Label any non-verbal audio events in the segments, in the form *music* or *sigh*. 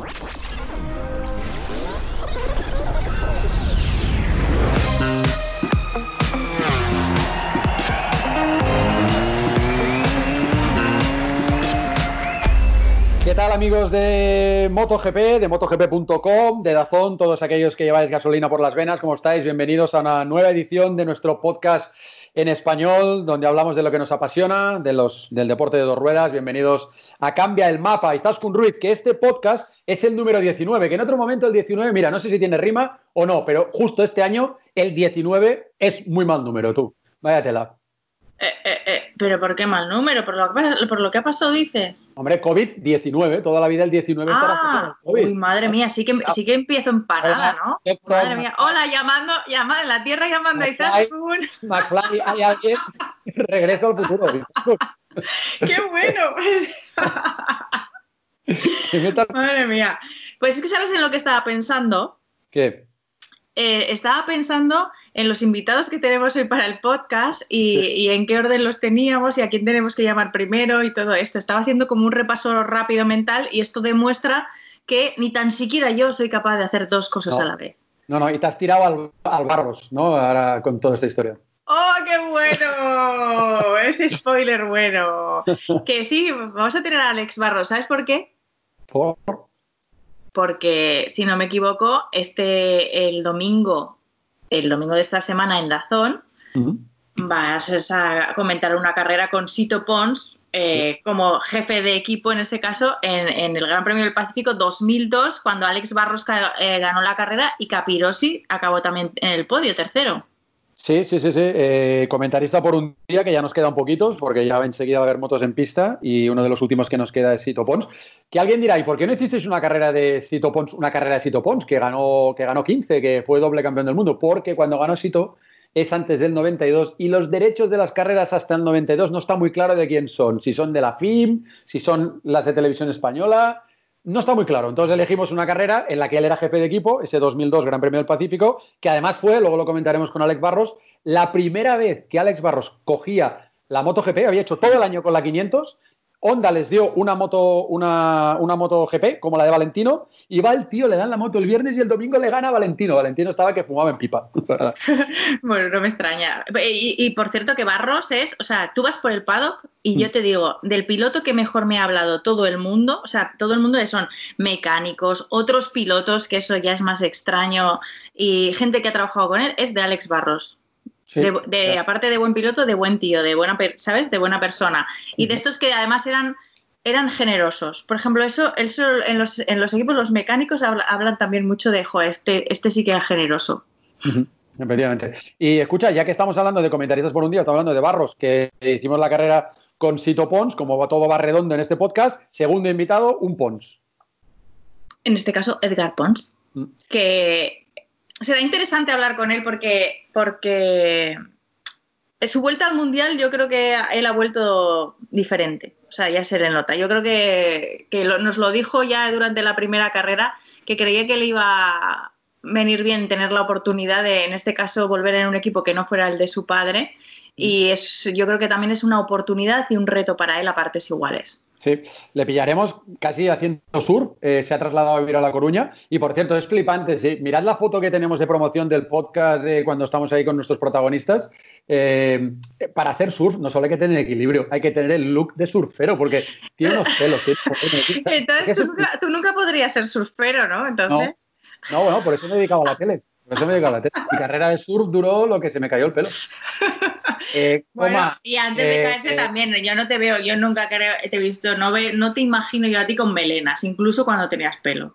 ハハハハ! Tal amigos de MotoGP, de MotoGP.com, de Dazón, todos aquellos que lleváis gasolina por las venas, ¿cómo estáis? Bienvenidos a una nueva edición de nuestro podcast en español, donde hablamos de lo que nos apasiona, de los, del deporte de dos ruedas. Bienvenidos a Cambia el Mapa y Zaskun Ruiz, que este podcast es el número 19, que en otro momento el 19, mira, no sé si tiene rima o no, pero justo este año el 19 es muy mal número, tú. Váyatela. Eh, eh, eh, pero ¿por qué mal número? ¿Por lo, que, por lo que ha pasado dices? Hombre, COVID-19, toda la vida el 19 ah, COVID. Uy, madre mía, sí que, sí que empiezo en parada, ¿no? Madre mía, hola, llamando, llamando en la Tierra llamando a. McFly, hay alguien, *laughs* regreso al futuro. ¡Qué bueno! *laughs* madre mía. Pues es que, ¿sabes en lo que estaba pensando? ¿Qué? Eh, estaba pensando en los invitados que tenemos hoy para el podcast y, en qué orden los teníamos y a quién tenemos que llamar primero y todo esto. Estaba haciendo como un repaso rápido mental y esto demuestra que ni tan siquiera yo soy capaz de hacer dos cosas a la vez. No, no, y te has tirado al, Barros, ¿no? Ahora con toda esta historia. ¡Oh, qué bueno! Ese spoiler bueno. *laughs* Que sí, vamos a tener a Alex Barros. ¿Sabes por qué? Por porque si no me equivoco, este el domingo, el domingo de esta semana en Dazón, vas a comentar una carrera con Sito Pons eh, como jefe de equipo en ese caso en, el Gran Premio del Pacífico 2002 cuando Alex Barros eh, ganó la carrera y Capirosi acabó también en el podio tercero. Sí, sí, sí, sí. Eh, comentarista por un día, que ya nos quedan poquitos, porque ya enseguida va a haber motos en pista y uno de los últimos que nos queda es Sito Pons. Que alguien dirá, ¿y por qué no hicisteis una carrera de Sito Pons, una carrera de Sito Pons, que ganó, que ganó 15, que fue doble campeón del mundo? Porque cuando ganó Sito es antes del 92 y los derechos de las carreras hasta el 92 no está muy claro de quién son, si son de la FIM, si son las de televisión española, no está muy claro. Entonces elegimos una carrera en la que él era jefe de equipo, ese 2002 Gran Premio del Pacífico, que además fue, luego lo comentaremos con Alex Barros, la primera vez que Alex Barros cogía la MotoGP, había hecho todo el año con la 500 Honda les dio una moto, una, una, moto GP, como la de Valentino, y va el tío, le dan la moto el viernes y el domingo le gana a Valentino. Valentino estaba que fumaba en pipa. *laughs* *laughs* bueno, no me extraña. Y, por cierto que Barros es, o sea, tú vas por el paddock y yo mm. te digo, del piloto que mejor me ha hablado todo el mundo, o sea, todo el mundo son mecánicos, otros pilotos, que eso ya es más extraño, y gente que ha trabajado con él, es de Alex Barros de, Aparte de buen piloto, de buen tío, de buena, ¿sabes? De buena persona. Y de estos que además eran, eran generosos. Por ejemplo, eso, en, los, en los equipos, los mecánicos hablan, también mucho de, jo, este, este sí que era generoso. Efectivamente. Y escucha, ya que estamos hablando de comentaristas por un día, estamos hablando de Barros, que hicimos la carrera con Sito Pons, como todo va redondo en este podcast, segundo invitado, un Pons. En este caso, Edgar Pons, mm. que será interesante hablar con él porque, porque su vuelta al mundial yo creo que él ha vuelto diferente. O sea, ya se le nota. Yo creo que, nos lo dijo ya durante la primera carrera, que creía que le iba a venir bien tener la oportunidad de, en este caso, volver en un equipo que no fuera el de su padre. Y es, yo creo que también es una oportunidad y un reto para él a partes iguales. Sí, le pillaremos casi haciendo sur, eh, se ha trasladado a vivir a La Coruña y por cierto es flipante, sí. mirad la foto que tenemos de promoción del podcast cuando estamos ahí con nuestros protagonistas. Eh, para hacer surf no solo hay que tener equilibrio, hay que tener el look de surfero porque tiene unos *laughs* pelos. Entonces tú nunca, podrías ser surfero, ¿no? Entonces... No, bueno, por eso me he dedicado a la tele. Por eso me he dedicado a la tele. Mi carrera de surf duró lo que se me cayó el pelo. *laughs* Eh, y antes de eh, caerse eh, también, yo no te veo, yo nunca creo, te he visto, no, ve, no te imagino yo a ti con melenas, incluso cuando tenías pelo.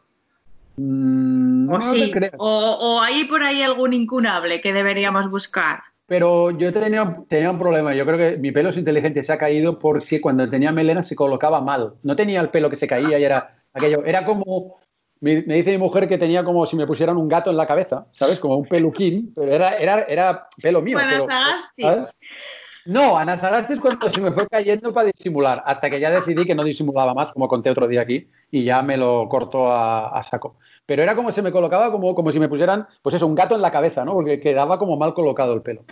Mm, o sí, o, hay por ahí algún incunable que deberíamos buscar. Pero yo tenía, tenía un problema. Yo creo que mi pelo es inteligente se ha caído porque cuando tenía melena se colocaba mal. No tenía el pelo que se caía y era aquello. Era como me, dice mi mujer que tenía como si me pusieran un gato en la cabeza, ¿sabes? Como un peluquín, pero era, era, era pelo mío. Ana Sagasti. No, Ana Sagasti es cuando se me fue cayendo para disimular, hasta que ya decidí que no disimulaba más, como conté otro día aquí, y ya me lo cortó a, saco. Pero era como se me colocaba, como, como si me pusieran, pues eso, un gato en la cabeza, ¿no? Porque quedaba como mal colocado el pelo.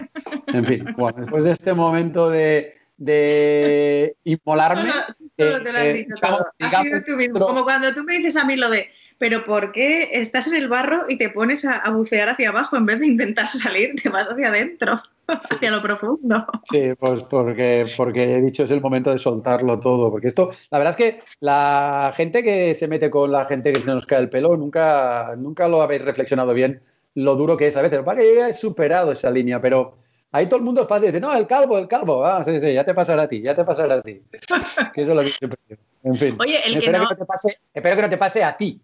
En fin, bueno, después de este momento de, de inmolarme. Dicho tú mismo. Como cuando tú me dices a mí lo de, pero ¿por qué estás en el barro y te pones a, bucear hacia abajo en vez de intentar salir? Te vas hacia adentro, *laughs* hacia lo profundo. Sí, pues porque, porque he dicho es el momento de soltarlo todo. Porque esto, la verdad es que la gente que se mete con la gente que se nos cae el pelo, nunca, nunca lo habéis reflexionado bien lo duro que es a veces. Que yo ya he superado esa línea, pero Ahí todo el mundo es fácil, dice, no, el calvo, el calvo, ah, sí, sí, ya te pasará a ti, ya te pasará a ti. que eso es lo que siempre En fin, Oye, el espero, que no... que te pase, espero que no te pase a ti.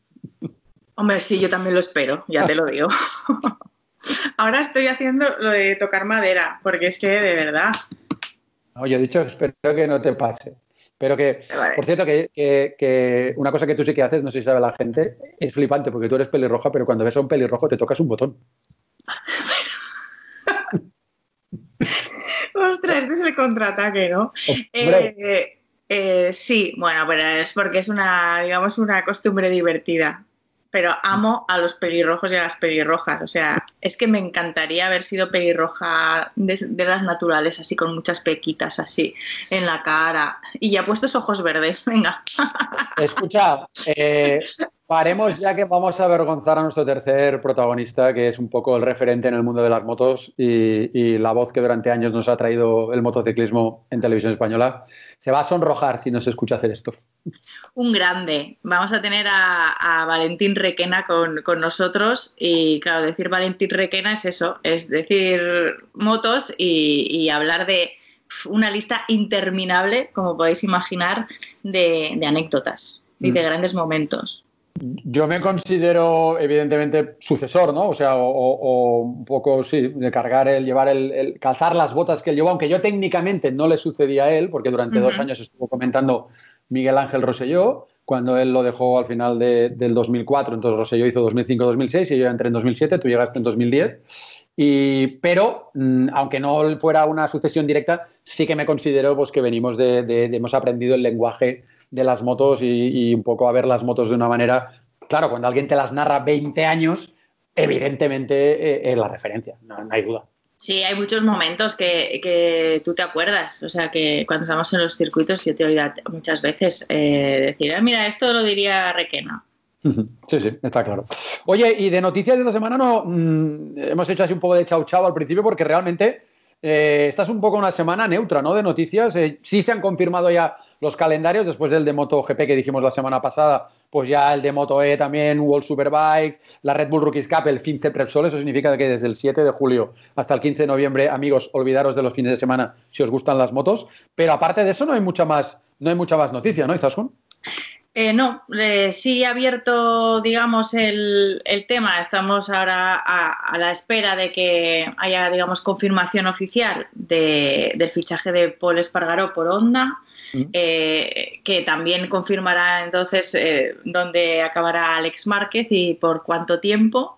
Hombre, sí, yo también lo espero, ya te lo digo. *laughs* Ahora estoy haciendo lo de tocar madera, porque es que de verdad. No, yo he dicho espero que no te pase. Pero que, por cierto, que, que, una cosa que tú sí que haces, no sé si sabe la gente, es flipante, porque tú eres pelirroja, pero cuando ves a un pelirrojo te tocas un botón. *laughs* Ostras, este es el contraataque, ¿no? Eh, eh, sí, bueno, pero es porque es una, digamos, una costumbre divertida. Pero amo a los pelirrojos y a las pelirrojas. O sea, es que me encantaría haber sido pelirroja de, las naturales, así con muchas pequitas así en la cara. Y ya puestos ojos verdes, venga. Escucha, eh, Paremos ya que vamos a avergonzar a nuestro tercer protagonista, que es un poco el referente en el mundo de las motos y, la voz que durante años nos ha traído el motociclismo en televisión española. Se va a sonrojar si nos escucha hacer esto. Un grande. Vamos a tener a, Valentín Requena con, nosotros y claro, decir Valentín Requena es eso, es decir motos y, hablar de una lista interminable, como podéis imaginar, de, anécdotas y de mm. grandes momentos. Yo me considero, evidentemente, sucesor, ¿no? O sea, o, un poco, sí, de cargar el, llevar el, calzar las botas que él llevó, aunque yo técnicamente no le sucedía a él, porque durante dos años estuvo comentando Miguel Ángel Roselló, cuando él lo dejó al final del 2004, entonces Roselló hizo 2005-2006 y yo entré en 2007, tú llegaste en 2010. Y, pero, mm, aunque no fuera una sucesión directa, sí que me considero pues, que venimos de, de hemos aprendido el lenguaje de las motos y, un poco a ver las motos de una manera. Claro, cuando alguien te las narra 20 años, evidentemente eh, es la referencia, no, hay duda. Sí, hay muchos momentos que, tú te acuerdas. O sea, que cuando estamos en los circuitos, yo te he oído muchas veces eh, decir, ah, mira, esto lo diría Requena. Sí, sí, está claro. Oye, y de noticias de esta semana no mm, hemos hecho así un poco de chau chau al principio porque realmente eh, esta es un poco una semana neutra, ¿no? De noticias. sí se han confirmado ya los calendarios, después del de MotoGP que dijimos la semana pasada, pues ya el de Moto E también, World Superbikes, la Red Bull Rookies Cup, el 15 Prepsol, eso significa que desde el 7 de julio hasta el 15 de noviembre, amigos, olvidaros de los fines de semana si os gustan las motos, pero aparte de eso no hay mucha más, no hay mucha más noticia, ¿no, Izaskun? Eh, no, eh, sí ha abierto, digamos, el, tema. Estamos ahora a, la espera de que haya, digamos, confirmación oficial del fichaje de Paul Espargaró por Honda, mm. eh, que también confirmará entonces dónde acabará Alex Márquez y por cuánto tiempo.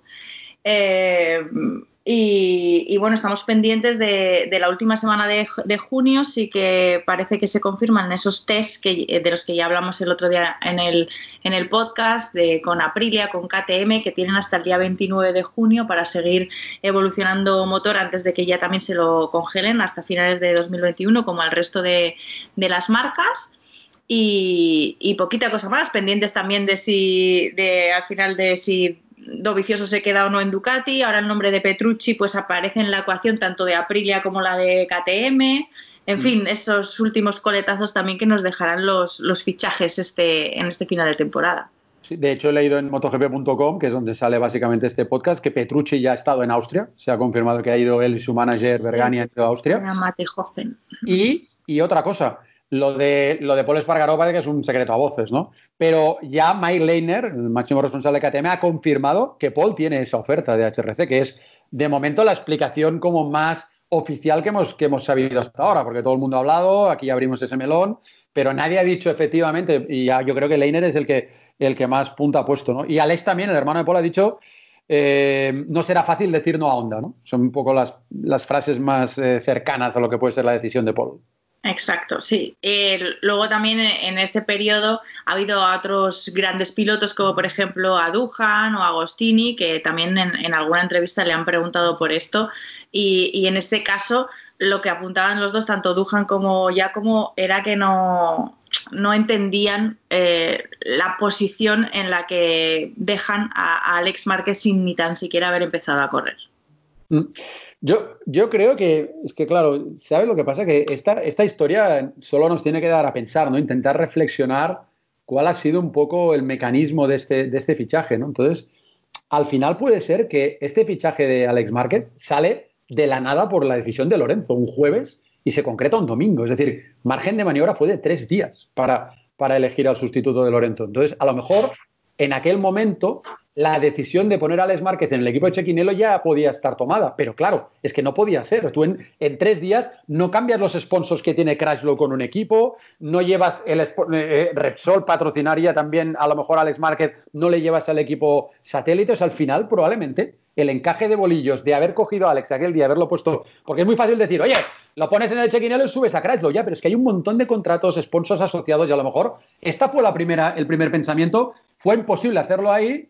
Y, bueno, estamos pendientes de, la última semana de, junio, sí que parece que se confirman esos tests que, de los que ya hablamos el otro día en el, en el podcast, de, con Aprilia, con KTM, que tienen hasta el día 29 de junio para seguir evolucionando motor antes de que ya también se lo congelen hasta finales de 2021, como al resto de, las marcas. Y, y, poquita cosa más, pendientes también de si, de, al final de si Dovicioso se queda o no en Ducati, ahora el nombre de Petrucci pues aparece en la ecuación tanto de Aprilia como la de KTM, en mm. fin, esos últimos coletazos también que nos dejarán los, los fichajes este, en este final de temporada. de hecho, he leído en motogp.com, que es donde sale básicamente este podcast, que Petrucci ya ha estado en Austria. Se ha confirmado que ha ido él y su manager Bergani a Austria. Y, y otra cosa, lo de, lo de Paul Espargaró parece que es un secreto a voces, ¿no? Pero ya Mike Leiner, el máximo responsable de KTM, ha confirmado que Paul tiene esa oferta de HRC, que es de momento la explicación como más oficial que hemos, que hemos sabido hasta ahora, porque todo el mundo ha hablado, aquí abrimos ese melón, pero nadie ha dicho efectivamente, y ya yo creo que Leiner es el que, el que más punta ha puesto, ¿no? Y Alex también, el hermano de Paul, ha dicho eh, no será fácil decir no a Honda, ¿no? Son un poco las, las frases más eh, cercanas a lo que puede ser la decisión de Paul. Exacto, sí. luego también en este periodo ha habido otros grandes pilotos como por ejemplo a Dujan o Agostini que también en, alguna entrevista le han preguntado por esto y, en este caso lo que apuntaban los dos, tanto Dujan como Giacomo, era que no, no entendían eh, la posición en la que dejan a, Alex Márquez sin ni tan siquiera haber empezado a correr. Mm. Yo, creo que, es que claro, ¿sabes lo que pasa? Que esta, esta historia solo nos tiene que dar a pensar, ¿no? Intentar reflexionar cuál ha sido un poco el mecanismo de este, de este fichaje, ¿no? Entonces, al final puede ser que este fichaje de Alex Márquez sale de la nada por la decisión de Lorenzo, un jueves, y se concreta un domingo. Es decir, margen de maniobra fue de tres días para, para elegir al sustituto de Lorenzo. Entonces, a lo mejor en aquel momento la decisión de poner a Alex Márquez en el equipo de Chequinelo ya podía estar tomada, pero claro, es que no podía ser. Tú en, tres días no cambias los sponsors que tiene Crashlow con un equipo, no llevas el eh, Repsol patrocinaría también a lo mejor Alex Márquez, no le llevas al equipo satélites, al final probablemente el encaje de bolillos de haber cogido a Alex aquel día, haberlo puesto, porque es muy fácil decir, oye, lo pones en el chequinelo y subes a Crashlow, ya, pero es que hay un montón de contratos, sponsors asociados y a lo mejor esta fue la primera, el primer pensamiento, fue imposible hacerlo ahí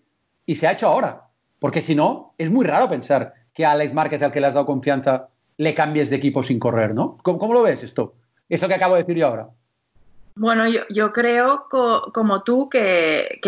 y se ha hecho ahora, porque si no, es muy raro pensar que a Alex Márquez, al que le has dado confianza, le cambies de equipo sin correr, ¿no? ¿Cómo, lo ves esto? Eso que acabo de decir yo ahora. Bueno, yo, creo como tú que,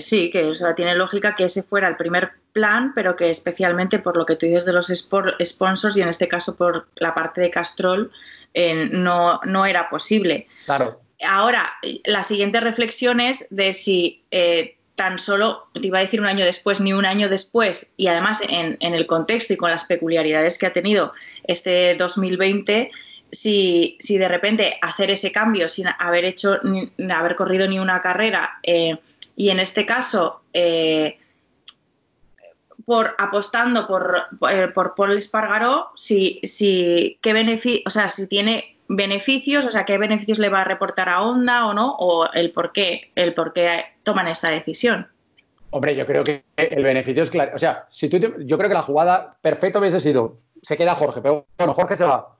sí, que tiene lógica que ese fuera el primer plan, pero que especialmente por lo que tú dices de los sponsors y en este caso por la parte de Castrol, eh, no, no era posible. Claro. Ahora, la siguiente reflexión es de si eh, tan solo, te iba a decir un año después, ni un año después, y además en, el contexto y con las peculiaridades que ha tenido este 2020, si, si de repente hacer ese cambio sin haber hecho, ni, haber corrido ni una carrera, eh, y en este caso por apostando por, eh, por Paul Espargaró, si, si, qué beneficio, o sea, si tiene beneficios, o sea, qué beneficios le va a reportar a Honda o no, o el por qué, el por qué toman esta decisión. Hombre, yo creo que el beneficio es claro. O sea, si tú yo creo que la jugada perfecta hubiese sido, se queda Jorge, pero bueno, Jorge se va.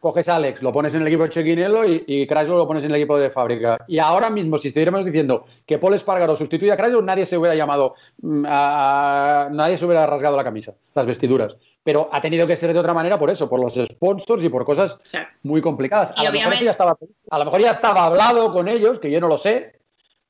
Coges a Alex, lo pones en el equipo de Chequinelo y, y lo pones en el equipo de fábrica. Y ahora mismo, si estuviéramos diciendo que Paul Espargaro sustituye a Chrysler, nadie se hubiera llamado, mm, nadie se hubiera rasgado la camisa, las vestiduras. Pero ha tenido que ser de otra manera por eso, por los sponsors y por cosas muy complicadas. A lo, mejor ya estaba, a lo mejor ya estaba hablado con ellos, que yo no lo sé.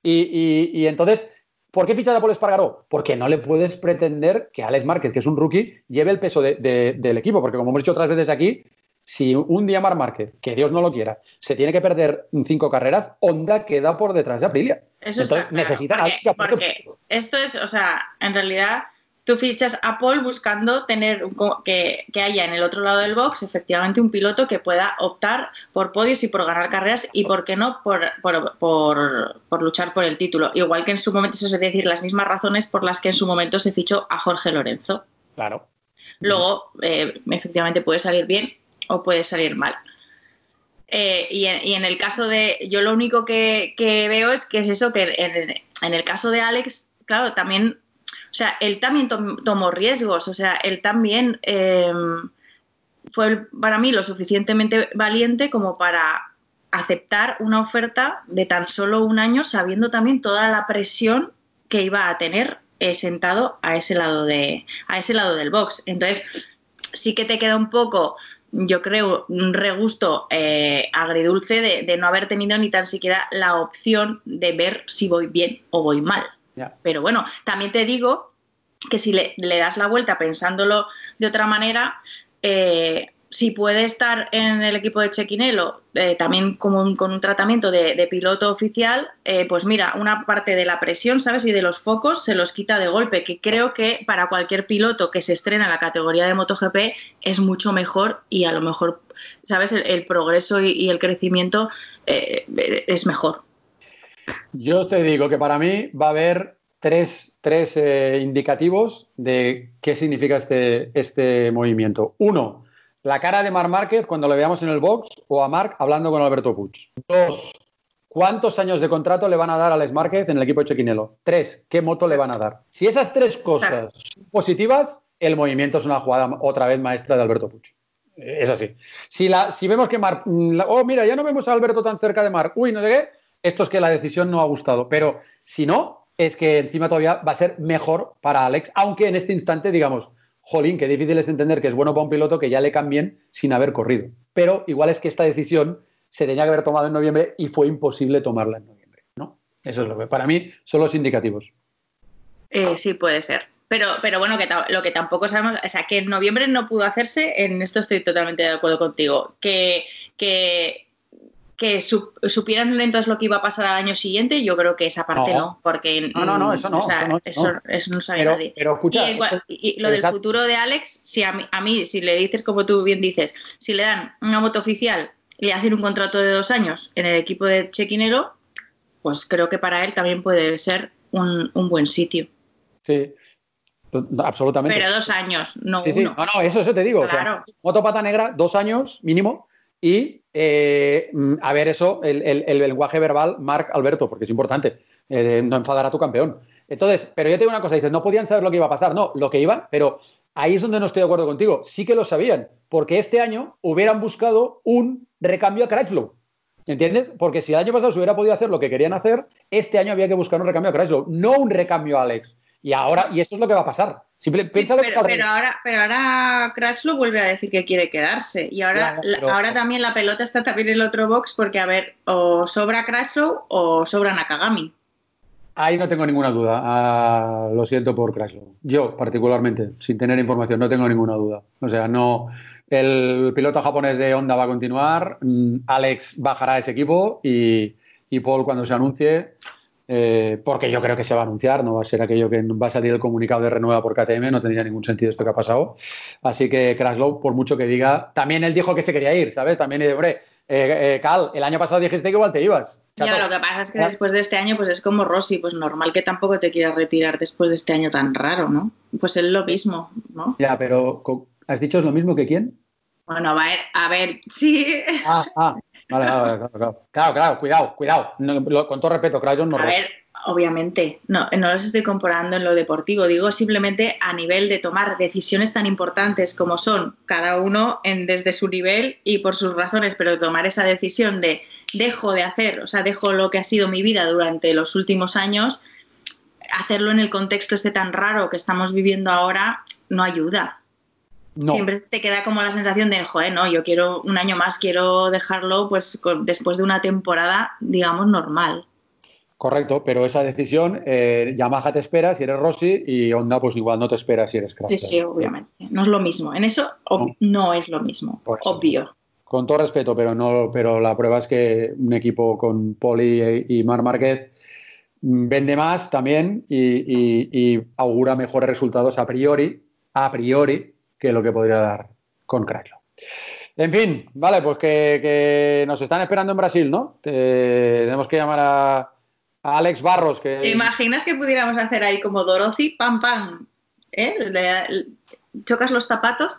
Y, entonces, ¿Por qué fichas a Paul Espargaró? Porque no le puedes pretender que Alex Márquez, que es un rookie, lleve el peso del equipo. Porque como hemos dicho otras veces aquí, si un día Mar Márquez, que Dios no lo quiera, se tiene que perder cinco carreras, Honda queda por detrás de Aprilia. Eso Entonces, necesitan porque, esto es, o sea, en realidad tú fichas a Paul buscando tener que, haya en el otro lado del box efectivamente un piloto que pueda optar por podios y por ganar carreras y por qué no por, por, luchar por el título. Igual que en su momento, eso es decir, las mismas razones por las que en su momento se fichó a Jorge Lorenzo. Claro. Luego, eh, efectivamente puede salir bien o puede salir mal. Eh, y, en, el caso de, yo lo único que, veo es que es eso, que en, el caso de Alex, claro, también, o sea, él también tomó riesgos, o sea, él también em, fue para mí lo suficientemente valiente como para aceptar una oferta de tan solo un año, sabiendo también toda la presión que iba a tener eh, sentado a ese lado de a ese lado del box. Entonces, sí que te queda un poco yo creo, un regusto eh, agridulce de, no haber tenido ni tan siquiera la opción de ver si voy bien o voy mal. Pero bueno, también te digo que si le, le, das la vuelta pensándolo de otra manera, eh, si puede estar en el equipo de Chequinelo eh, también con un tratamiento de, piloto oficial, eh, pues mira, una parte de la presión, ¿sabes? Y de los focos se los quita de golpe, que creo que para cualquier piloto que se estrena en la categoría de MotoGP es mucho mejor y a lo mejor, ¿sabes? El, progreso y, el crecimiento eh, es mejor. Yo te digo que para mí va a haber tres, tres indicativos de qué significa este, este movimiento. Uno, la cara de Marc Márquez cuando lo veamos en el box o a Marc hablando con Alberto Puig. Dos, ¿cuántos años de contrato le van a dar a Alex Márquez en el equipo de Chequinelo? Tres, ¿qué moto le van a dar? Si esas tres cosas son positivas, el movimiento es una jugada otra vez maestra de Alberto Puig. Es así. Si, la, si vemos que Marc, mm, oh, mira, ya no vemos a Alberto tan cerca de Marc, uy, no sé qué, esto es que la decisión no ha gustado. Pero si no, es que encima todavía va a ser mejor para Alex, aunque en este instante, digamos, jolín, qué difícil es entender que es bueno para un piloto que ya le cambien sin haber corrido. Pero igual es que esta decisión se tenía que haber tomado en noviembre y fue imposible tomarla en noviembre. ¿no? Eso es lo que para mí son los indicativos. Eh, sí, puede ser. Pero, pero bueno, que lo que tampoco sabemos, o sea, que en noviembre no pudo hacerse, en esto estoy totalmente de acuerdo contigo. Que, que, que supieran lentos lo que iba a pasar al año siguiente, yo creo que esa parte no, porque. No, no, no, eso no. eso, no, sabe nadie. Pero escucha. Y, lo del futuro de Alex, si a mí, a mí, si le dices como tú bien dices, si le dan una moto oficial y le hacen un contrato de dos años en el equipo de Chequinero, pues creo que para él también puede ser un, un buen sitio. Sí, absolutamente. Pero dos años, no uno. No, no, eso, eso te digo. Claro. moto pata negra, dos años mínimo. Y eh, a ver eso, el, lenguaje verbal, Marc Alberto, porque es importante, eh, no enfadar a tu campeón. Entonces, pero yo te digo una cosa, dices, no podían saber lo que iba a pasar, no, lo que iban, pero ahí es donde no estoy de acuerdo contigo, sí que lo sabían, porque este año hubieran buscado un recambio a Crutchlow, ¿entiendes? Porque si el año pasado se hubiera podido hacer lo que querían hacer, este año había que buscar un recambio a Crutchlow, no un recambio a Alex. Y ahora, y eso es lo que va a pasar. Simple, pero, ahora, pero ahora Cratchlow vuelve a decir que quiere quedarse. Y ahora, ahora también la pelota está también en el otro box porque, a ver, o sobra Cratchlow o sobra Nakagami. Ahí no tengo ninguna duda. Ah, lo siento por Cratchlow. Yo, particularmente, sin tener información, no tengo ninguna duda. O sea, no. El piloto japonés de Honda va a continuar. Mm, Alex bajará a ese equipo y, y Paul, cuando se anuncie, eh, porque yo creo que se va a anunciar, no va a ser aquello que va a salir el comunicado de renueva por KTM, no tendría ningún sentido esto que ha pasado. Así que Kraslow, por mucho que diga, también él dijo que se quería ir, ¿sabes? También, hombre, eh, eh, Cal, el año pasado dijiste que igual te ibas. Ya, lo que pasa es que después de este año, pues es como Rossi, pues normal que tampoco te quieras retirar después de este año tan raro, ¿no? Pues es lo mismo, ¿no? Ya, pero ¿has dicho es lo mismo que quién? Bueno, a ver, a ver, sí. Ah, ah, Vale, claro, claro, cuidado, cuidado. con todo respeto, claro, no. A ver, obviamente, no, no los estoy comparando en lo deportivo, digo simplemente a nivel de tomar decisiones tan importantes como son cada uno en, desde su nivel y por sus razones, pero tomar esa decisión de dejo de hacer, o sea, dejo lo que ha sido mi vida durante los últimos años, hacerlo en el contexto este tan raro que estamos viviendo ahora no ayuda. Siempre te queda como la sensación de, joder, no, yo quiero un año más, quiero dejarlo pues después de una temporada, digamos, normal. Correcto, pero esa decisión, eh, Yamaha te espera si eres Rossi y Honda pues igual no te espera si eres Crafter. Sí, sí, obviamente. No es lo mismo. En eso no, es lo mismo, obvio. Con todo respeto, pero no, pero la prueba es que un equipo con Poli y Mar Márquez vende más también y, y augura mejores resultados a priori, a priori, que lo que podría dar con Cracklo. En fin, vale, pues que, nos están esperando en Brasil, ¿no? tenemos que llamar a, Alex Barros. Que... ¿Te imaginas que pudiéramos hacer ahí como Dorothy, pam, pam? ¿eh? chocas los zapatos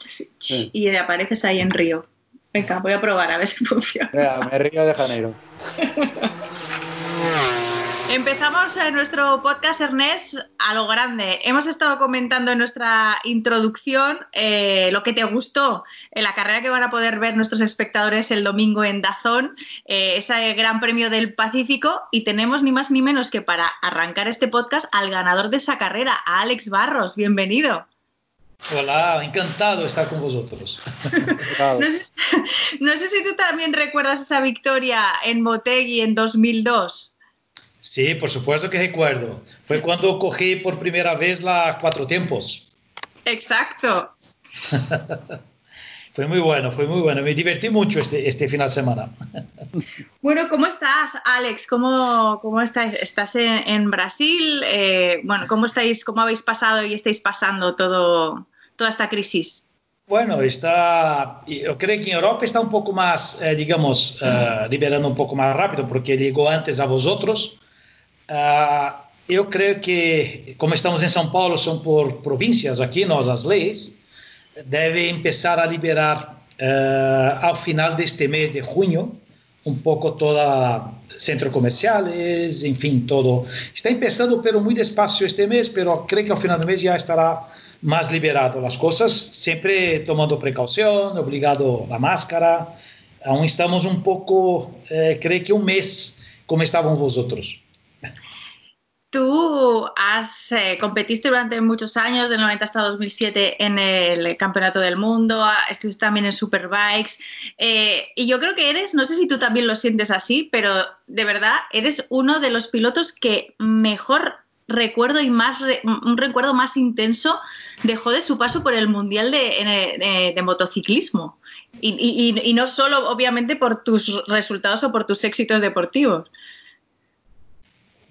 y apareces ahí en Río. Venga, voy a probar a ver si *laughs* funciona. me Río de Janeiro. *laughs* Empezamos nuestro podcast, Ernest, a lo grande. Hemos estado comentando en nuestra introducción eh, lo que te gustó en la carrera que van a poder ver nuestros espectadores el domingo en Dazón, eh, ese Gran Premio del Pacífico, y tenemos ni más ni menos que para arrancar este podcast al ganador de esa carrera, a Alex Barros. Bienvenido. Hola, encantado de estar con vosotros. *laughs* no, sé, si tú también recuerdas esa victoria en Motegi en 2002. Sí, por supuesto que recuerdo. Fue cuando cogí por primera vez la cuatro tiempos. Exacto. *laughs* fue muy bueno, fue muy bueno. Me divertí mucho este, este final de semana. *laughs* bueno, ¿cómo estás, Alex? ¿Cómo, cómo estás? ¿Estás en, Brasil? Eh, bueno, ¿cómo estáis, cómo habéis pasado y estáis pasando todo, toda esta crisis? Bueno, está, yo creo que en Europa está un poco más, eh, digamos, eh, liberando un poco más rápido porque llegó antes a vosotros. Uh, eu creio que, como estamos em São Paulo, são por províncias aqui, nós, as leis, devem começar a liberar uh, ao final deste mês de junho, um pouco toda centros comerciais, enfim, todo. Está começando, pero muito despacio este mês, pero creio que ao final do mês já estará mais liberado as coisas, sempre tomando precaução, obrigado a máscara. Aún estamos um pouco, eh, creio que um mês como estavam vosotros. Tú has eh, competiste durante muchos años, del 90 hasta 2007, en el Campeonato del Mundo, estuviste también en Superbikes. Eh, y yo creo que eres, no sé si tú también lo sientes así, pero de verdad eres uno de los pilotos que mejor recuerdo y más un recuerdo más intenso dejó de su paso por el Mundial de, motociclismo. y no solo, obviamente, por tus resultados o por tus éxitos deportivos.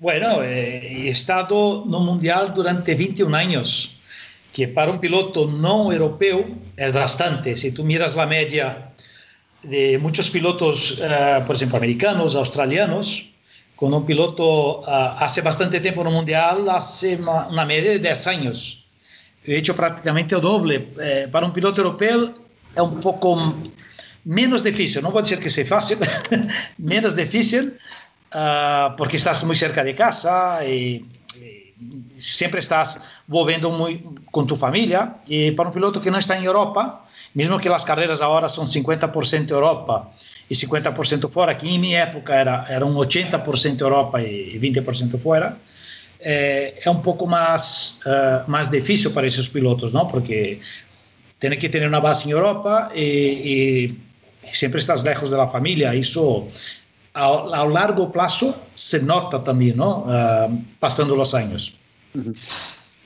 Bueno, eh, he estado no Mundial durante 21 años, que para un piloto no europeo es bastante. Si tú miras la media de muchos pilotos, uh, por ejemplo, americanos, australianos, con un piloto uh, hace bastante tiempo no Mundial, hace una media de 10 años. He hecho prácticamente el doble. Eh, para un piloto europeo es un poco menos difícil, no voy a decir que sea fácil, *laughs* menos difícil, uh, porque estás muy cerca de casa y, y, siempre estás volviendo muy con tu familia. Y para un piloto que no está en Europa, mismo que las carreras ahora son 50% Europa y 50% fuera, que en mi época era, era un 80% Europa y 20% fuera, eh, es un poco más, uh, más difícil para esos pilotos, ¿no? Porque tiene que tener una base en Europa y, y siempre estás lejos de la familia. Eso a, largo plazo se nota también, ¿no? Uh, pasando los años.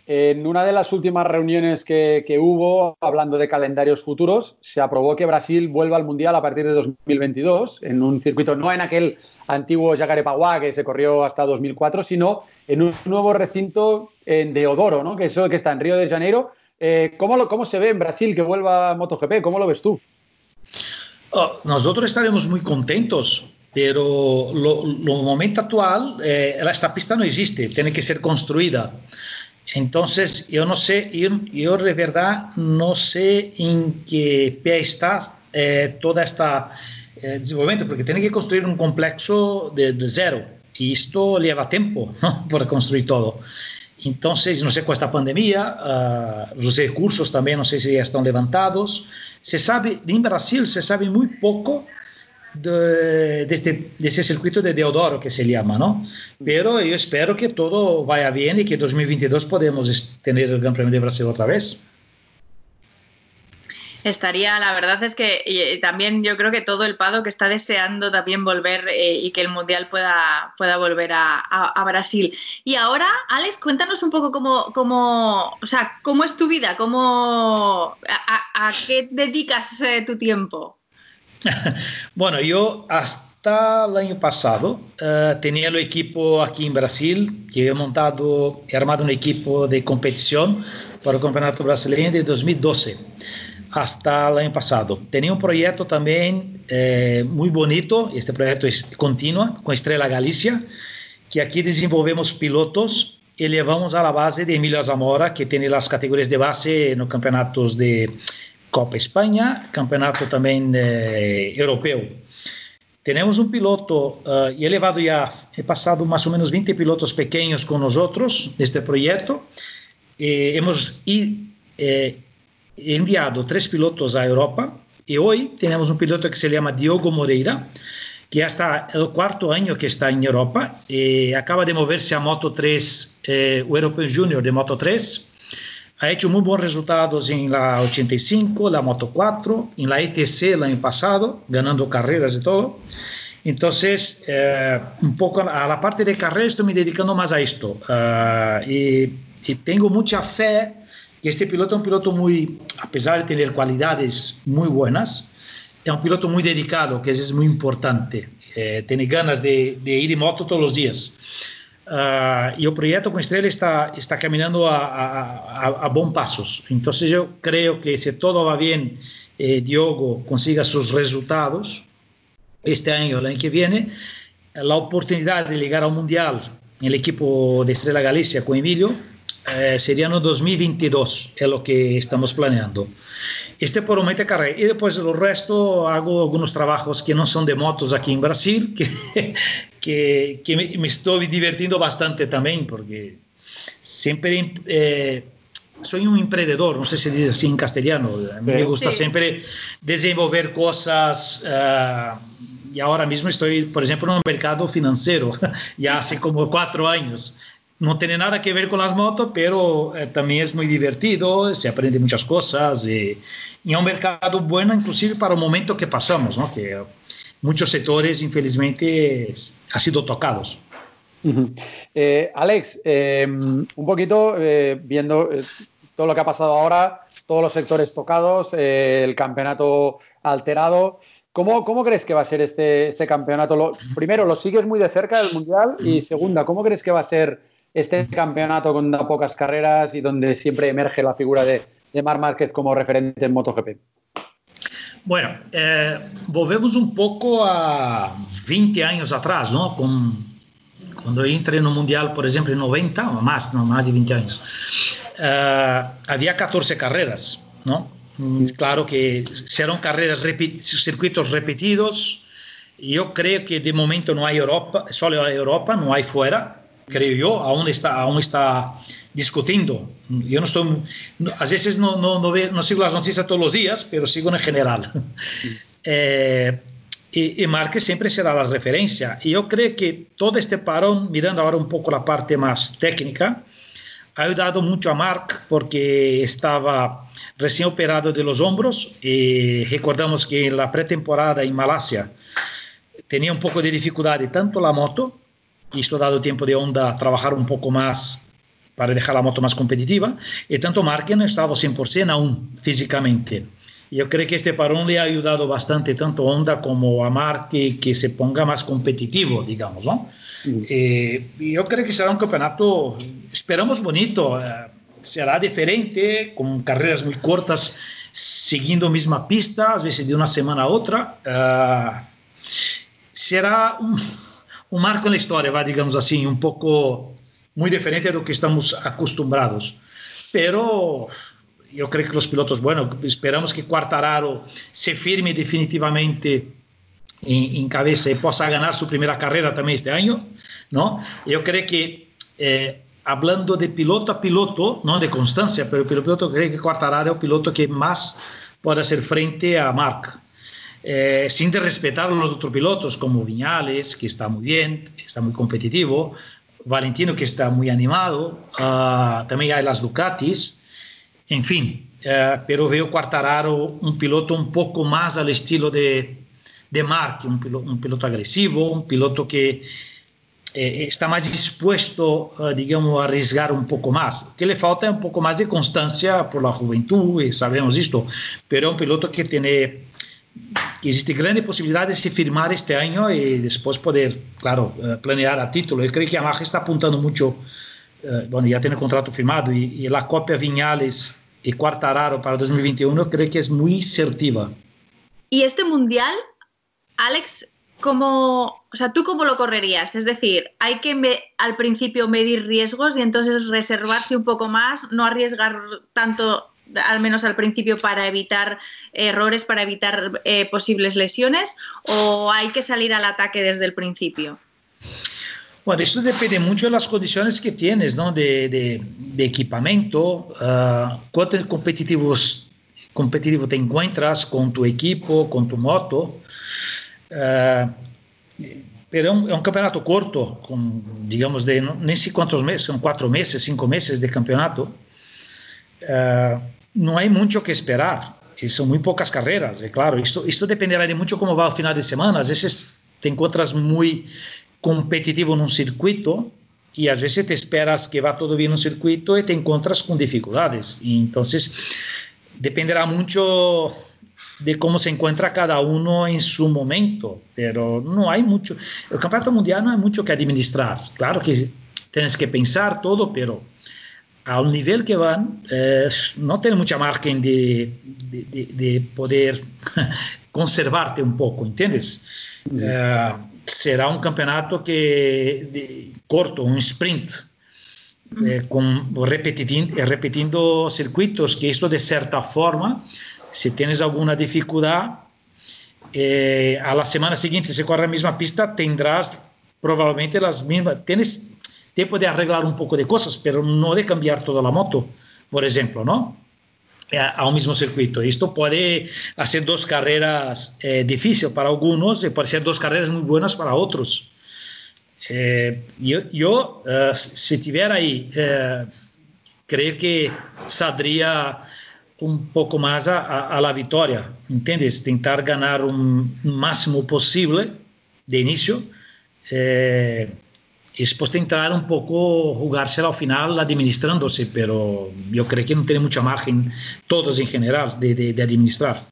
En una de las últimas reuniones que, que, hubo, hablando de calendarios futuros, se aprobó que Brasil vuelva al Mundial a partir de 2022, en un circuito, no en aquel antiguo Jacarepaguá que se corrió hasta 2004, sino en un nuevo recinto en Deodoro, ¿no? que, eso, que está en Río de Janeiro. Eh, ¿cómo, lo, ¿Cómo se ve en Brasil que vuelva a MotoGP? ¿Cómo lo ves tú? Oh, nosotros estaremos muy contentos pero lo, lo momento actual, eh, esta pista no existe, tiene que ser construida. Entonces, yo no sé, yo, yo de verdad no sé en qué pie está eh, toda esta eh, desenvolvimento, porque tiene que construir un complexo de, de cero y esto lleva tiempo ¿no? *laughs* para construir todo. Entonces, no sé con esta pandemia, uh, los recursos también no sé si ya están levantados. Se sabe, en Brasil se sabe muy poco de, de, este, de, ese circuito de Deodoro que se llama, ¿no? Pero yo espero que todo vaya bien y que 2022 podemos tener el Gran Premio de Brasil otra vez. Estaría, la verdad es que y también yo creo que todo el Pado que está deseando también volver eh, y que el Mundial pueda, pueda volver a, a, a, Brasil. Y ahora, Alex, cuéntanos un poco cómo, cómo, o sea, cómo es tu vida, cómo, a, a qué dedicas eh, tu tiempo. *laughs* bueno, yo hasta el año pasado uh, tenía el equipo aquí en Brasil, que he montado, he armado un equipo de competición para el Campeonato Brasileño de 2012 hasta el año pasado. Tenía un proyecto también eh, muy bonito, este proyecto es continua, con Estrella Galicia, que aquí desenvolvemos pilotos y llevamos a la base de Emilio Zamora, que tiene las categorías de base en los campeonatos de Copa España, campeonato también eh, europeo. Tenemos un piloto, uh, y he llevado ya, he pasado más o menos 20 pilotos pequeños con nosotros de este proyecto. Eh, hemos eh, enviado tres pilotos a Europa y hoy tenemos un piloto que se llama Diogo Moreira, que ya está el cuarto año que está en Europa y acaba de moverse a Moto 3, eh, European Junior de Moto 3 ha hecho muy buenos resultados en la 85, la Moto 4, en la ETC el año pasado, ganando carreras y todo. Entonces, eh, un poco a la parte de carrera estoy me dedicando más a esto. Uh, y, y, tengo mucha fe que este piloto es un piloto muy, a pesar de tener cualidades muy buenas, es un piloto muy dedicado, que es muy importante. Eh, tiene ganas de, de ir en moto todos los días. Uh, y el proyecto con Estrella está, está caminando a, a, a, bons pasos. Entonces yo creo que si todo va bien, eh, Diogo consiga sus resultados este año, el año que viene, la oportunidad de llegar al Mundial en el equipo de Estrella Galicia con Emilio eh, sería en 2022, es lo que estamos planeando. Este por un mete carrera. Y después el resto hago algunos trabajos que no son de motos aquí en Brasil, que, que, que me, me, estoy divirtiendo bastante también, porque siempre eh, soy un emprendedor, no sé si dice así en castellano. A mí me gusta sí. siempre desenvolver cosas. Uh, y ahora mismo estoy, por ejemplo, en un mercado financiero, *laughs* ya hace como cuatro años no tiene nada que ver con las motos, pero eh, también es muy divertido, se aprende muchas cosas y, y es un mercado bueno inclusive para el momento que pasamos, ¿no? que muchos sectores infelizmente han sido tocados. Eh, Alex, eh, un poquito viendo todo lo que ha pasado ahora, todos los sectores tocados, el campeonato alterado. ¿Cómo, ¿Cómo, crees que va a ser este, este campeonato? Lo, primero, ¿lo sigues muy de cerca del Mundial? Y segunda, ¿cómo crees que va a ser este campeonato con pocas carreras y donde siempre emerge la figura de, de Mar Márquez como referente en MotoGP? Bueno, eh, volvemos un poco a 20 años atrás, ¿no? Con, cuando entré en el Mundial, por ejemplo, en 90 o más, no, más de 20 años, eh, había 14 carreras, ¿no? Claro que serán carreras, circuitos repetidos. Yo creo que de momento no hay Europa, solo hay Europa, no hay fuera creo yo, aún está, aún está discutiendo. Yo no estoy, a veces no, no, no, no, sigo las noticias todos los días, pero sigo en general. *laughs* Eh, y, y Márquez siempre será la referencia. Y yo creo que todo este parón, mirando ahora un poco la parte más técnica, ha ayudado mucho a Marc porque estaba recién operado de los hombros y recordamos que en la pretemporada en Malasia tenía un poco de dificultad tanto la moto y esto ha dado tiempo de Honda a trabajar un poco más para dejar la moto más competitiva, y tanto Marque no estaba 100% aún físicamente. Yo creo que este parón le ha ayudado bastante tanto a Honda como a Marque que se ponga más competitivo, digamos, ¿no? Eh, yo creo que será un campeonato, esperamos bonito, eh, será diferente, con carreras muy cortas, siguiendo misma pista, a veces de una semana a otra. Eh, será un un marco en la historia, va, digamos así, un poco muy diferente de lo que estamos acostumbrados. Pero yo creo que los pilotos, bueno, esperamos que Quartararo se firme definitivamente en, en, cabeza y pueda ganar su primera carrera también este año, ¿no? Yo creo que, eh, hablando de piloto a piloto, no de constancia, pero piloto creo que Quartararo es el piloto que más puede hacer frente a Marc eh, sin respetar a los otros pilotos como Viñales, que está muy bien, está muy competitivo, Valentino, que está muy animado, uh, también hay las Ducatis, en fin, uh, pero veo Quartararo un piloto un poco más al estilo de, de Mark, un piloto, un piloto agresivo, un piloto que eh, está más dispuesto, uh, digamos, a arriesgar un poco más. que le falta un poco más de constancia por la juventud, y sabemos esto, pero es un piloto que tiene existe grande posibilidad de firmar este año y después poder, claro, eh, planear a título. Yo creo que Yamaha está apuntando mucho, eh, bueno, ya tiene contrato firmado y, y, la copia Viñales y Quartararo para 2021 creo que es muy certiva. ¿Y este mundial, Alex, cómo, o sea, tú cómo lo correrías? Es decir, hay que me, al principio medir riesgos y entonces reservarse un poco más, no arriesgar tanto al menos al principio, para evitar errores, para evitar eh, posibles lesiones, o hay que salir al ataque desde el principio? Bueno, eso depende mucho de las condiciones que tienes, ¿no? De, de, de equipamiento, uh, cuánto competitivos, competitivo te encuentras con tu equipo, con tu moto. Uh, pero es un, campeonato corto, con, digamos, de no, nem sei cuántos meses, son cuatro meses, cinco meses de campeonato. Uh, no hay mucho que esperar. Y son muy pocas carreras, claro. Esto, esto dependerá de mucho cómo va el final de semana. A veces te encuentras muy competitivo en un circuito y a veces te esperas que va todo bien en un circuito y te encuentras con dificultades. Entonces dependerá mucho de cómo se encuentra cada uno en su momento, pero no hay mucho. El campeonato mundial no hay mucho que administrar. Claro que tienes que pensar todo, pero al nivel que van, eh, no tiene mucha margen de, de, de poder *laughs* conservarte un poco, ¿entiendes? Uh, será un campeonato que corto, un sprint, mm. eh, con, repetindo, repetindo circuitos, que esto de cierta forma, si tienes alguna dificultad, eh, a la semana siguiente, si corre la misma pista, tendrás probablemente las mismas, tienes tiempo de arreglar un poco de cosas, pero no de cambiar toda la moto, por ejemplo, ¿no? Eh, a un mismo circuito. Esto puede hacer dos carreras eh, difíciles para algunos y puede ser dos carreras muy buenas para otros. Eh, yo, yo uh, si tuviera ahí, uh, creo que saldría un poco más a, a, la victoria, ¿entiendes? Tentar ganar un máximo posible de inicio. Y después tentar un poco jugársela al final administrándose, pero yo creo que no tiene mucha margen, todos en general, de, de, de administrar.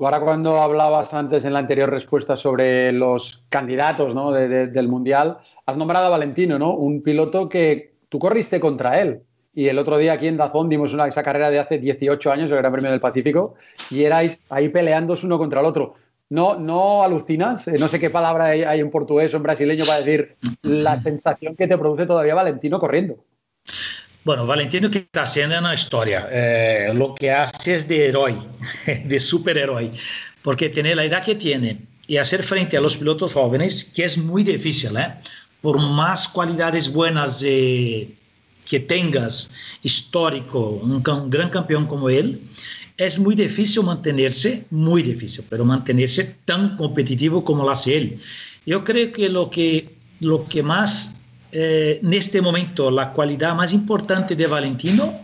Ahora cuando hablabas antes en la anterior respuesta sobre los candidatos ¿no? de, de, del Mundial, has nombrado a Valentino, ¿no? un piloto que tú corriste contra él. Y el otro día aquí en Dazón dimos una, esa carrera de hace 18 años, el Gran Premio del Pacífico, y erais ahí peleándose uno contra el otro. ¿No, no alucinas? Eh, no sé qué palabra hay, hay en portugués o en brasileño para decir la sensación que te produce todavía Valentino corriendo. Bueno, Valentino que está haciendo una historia. Eh, lo que hace es de héroe, *laughs* de superhéroe, porque tiene la edad que tiene y hacer frente a los pilotos jóvenes, que es muy difícil, ¿eh? por más cualidades buenas eh, que tengas, histórico, un, un, gran campeón como él, es muy difícil mantenerse, muy difícil, pero mantenerse tan competitivo como lo hace él. Yo creo que lo que, lo que más eh, neste momento la qualidade mais importante de Valentino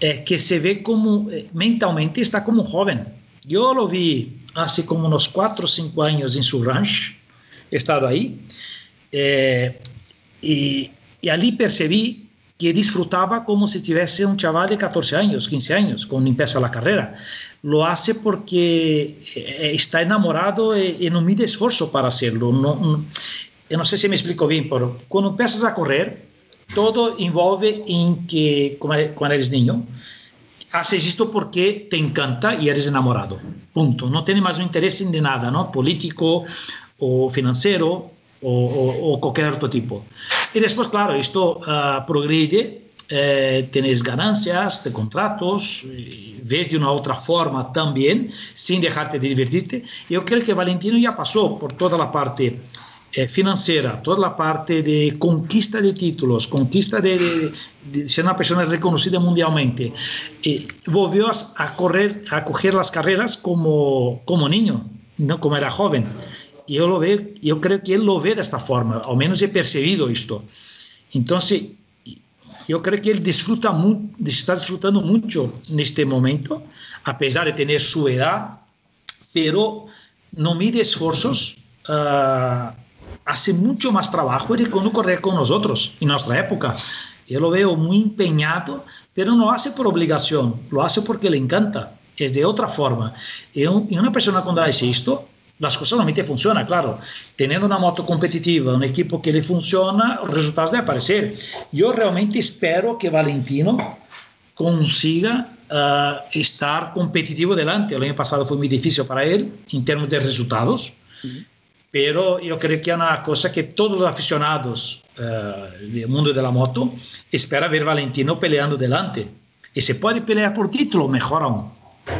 é que se vê como eh, mentalmente está como jovem. Eu lo vi há como uns 4 ou 5 anos em seu rancho, he estado aí, eh, e, e ali percebi que disfrutava como se tivesse um chaval de 14 anos, 15 anos, quando empieza a carreira. Lo hace porque eh, está enamorado e, e não mide esforço para hacerlo. Não, não, eu não sei se me explico bem, pero quando começas a correr, todo envolve em que, quando eres niño, haces isto porque te encanta e eres enamorado. Ponto. Não tem mais um interesse de nada, não? político ou financeiro ou, ou qualquer outro tipo. E depois, claro, isto uh, progride, eh, tens ganâncias de contratos, vês de uma outra forma também, sem deixar-te de divertir-te. Eu creio que Valentino já passou por toda a parte eh, financiera, toda la parte de conquista de títulos, conquista de, de, de ser una persona reconocida mundialmente, eh, volvió a, correr, a coger las carreras como, como niño, no como era joven. Y yo lo veo, yo creo que él lo ve de esta forma, al menos he percibido esto. Entonces, yo creo que él disfruta mu está disfrutando mucho en este momento, a pesar de tener su edad, pero no mide esfuerzos uh, hace mucho más trabajo de cuando correr con nosotros en nuestra época. Yo lo veo muy empeñado, pero no hace por obligación, lo hace porque le encanta, es de otra forma. Y una persona cuando hace esto, las cosas realmente funcionan, claro. Teniendo una moto competitiva, un equipo que le funciona, los resultados deben aparecer. Yo realmente espero que Valentino consiga uh, estar competitivo delante. El año pasado fue muy difícil para él en términos de resultados. Uh -huh pero yo creo que es una cosa que todos los aficionados uh, del mundo de la moto esperan ver Valentino peleando delante. Y se puede pelear por título, mejor aún,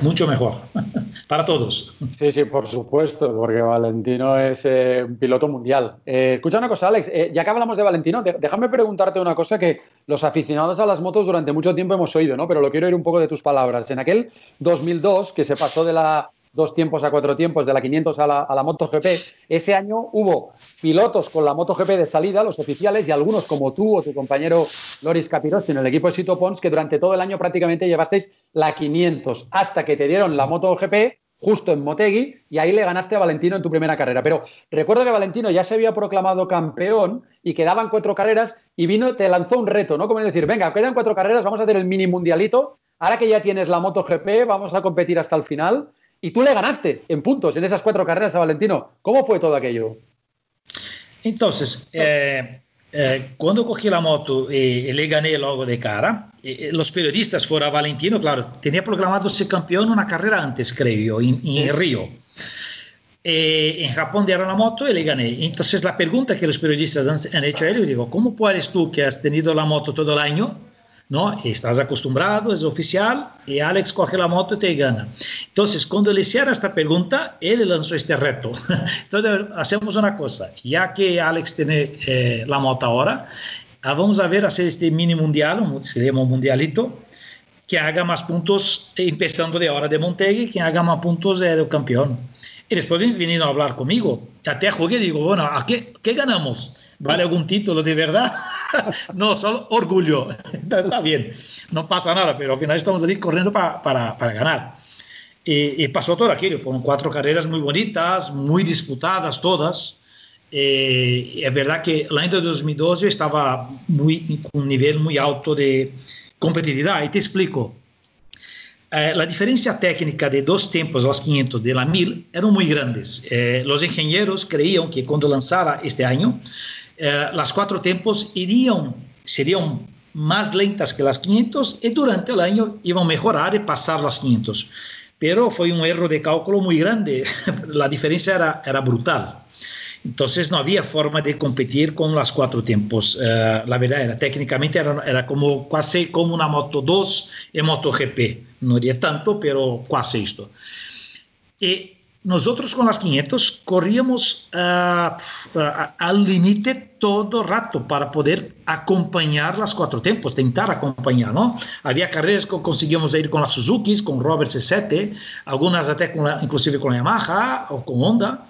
mucho mejor, *laughs* para todos. Sí, sí, por supuesto, porque Valentino es eh, un piloto mundial. Eh, escucha una cosa, Alex, eh, ya que hablamos de Valentino, déjame preguntarte una cosa que los aficionados a las motos durante mucho tiempo hemos oído, ¿no? pero lo quiero oír un poco de tus palabras. En aquel 2002, que se pasó de la dos tiempos a cuatro tiempos, de la 500 a la, a la MotoGP, ese año hubo pilotos con la MotoGP de salida, los oficiales, y algunos como tú o tu compañero Loris Capirossi en el equipo de Sito Pons, que durante todo el año prácticamente llevasteis la 500, hasta que te dieron la MotoGP justo en Motegi y ahí le ganaste a Valentino en tu primera carrera. Pero recuerdo que Valentino ya se había proclamado campeón y quedaban cuatro carreras y vino, te lanzó un reto, ¿no? Como es decir, venga, quedan cuatro carreras, vamos a hacer el mini mundialito, ahora que ya tienes la MotoGP, vamos a competir hasta el final y tú le ganaste en puntos en esas cuatro carreras a Valentino. ¿Cómo fue todo aquello? Entonces, eh, eh, cuando cogí la moto y, y, le gané luego de cara, y, los periodistas fueron a Valentino, claro, tenía programado ser campeón una carrera antes, creo, en, en. Río. Eh, en Japón dieron la moto y le gané. Entonces la pregunta que los periodistas han, han hecho a él, yo digo, ¿cómo puedes tú que has tenido la moto todo el año ¿no? Estás acostumbrado, es oficial, y Alex coge la moto y te gana. Entonces, cuando le hicieron esta pregunta, él lanzó este reto. *laughs* Entonces, hacemos una cosa, ya que Alex tiene eh, moto ahora, ah, vamos a ver hacer este mini mundial, se llama un mundialito, que haga más puntos, empezando de ahora de Montegui, quien haga más puntos es el campeón. Y después vinieron a hablar conmigo. Até jugué y digo, bueno, ¿a qué, qué ganamos? ¿Vale algún título de verdad? *laughs* no, solo orgullo. *laughs* Está bien, no pasa nada, pero al final estamos ahí corriendo para, para, para ganar. Y, y, pasó todo aquello. Fueron cuatro carreras muy bonitas, muy disputadas todas. Eh, es verdad que el año de 2012 estaba muy, con un nivel muy alto de competitividad. Y te explico. Eh, la diferencia técnica de dos tiempos, los 500 de la 1000, eran muy grandes. Eh, los ingenieros creían que cuando lanzara este año, eh, las cuatro tiempos serían más lentas que las 500 y durante el año iban a mejorar y pasar las 500. Pero fue un error de cálculo muy grande. *laughs* la diferencia era brutal. Entonces no había forma de competir con las cuatro tiempos. Uh, la verdad era, técnicamente era, era, como casi como una Moto 2 y MotoGP. No diría tanto, pero casi esto. Y nosotros con las 500 corríamos uh, uh, al límite todo rato para poder acompañar las cuatro tiempos, intentar acompañar, ¿no? Había carreras que conseguíamos ir con las Suzuki, con Roberts 7, algunas até con la, inclusive con la Yamaha o con Honda.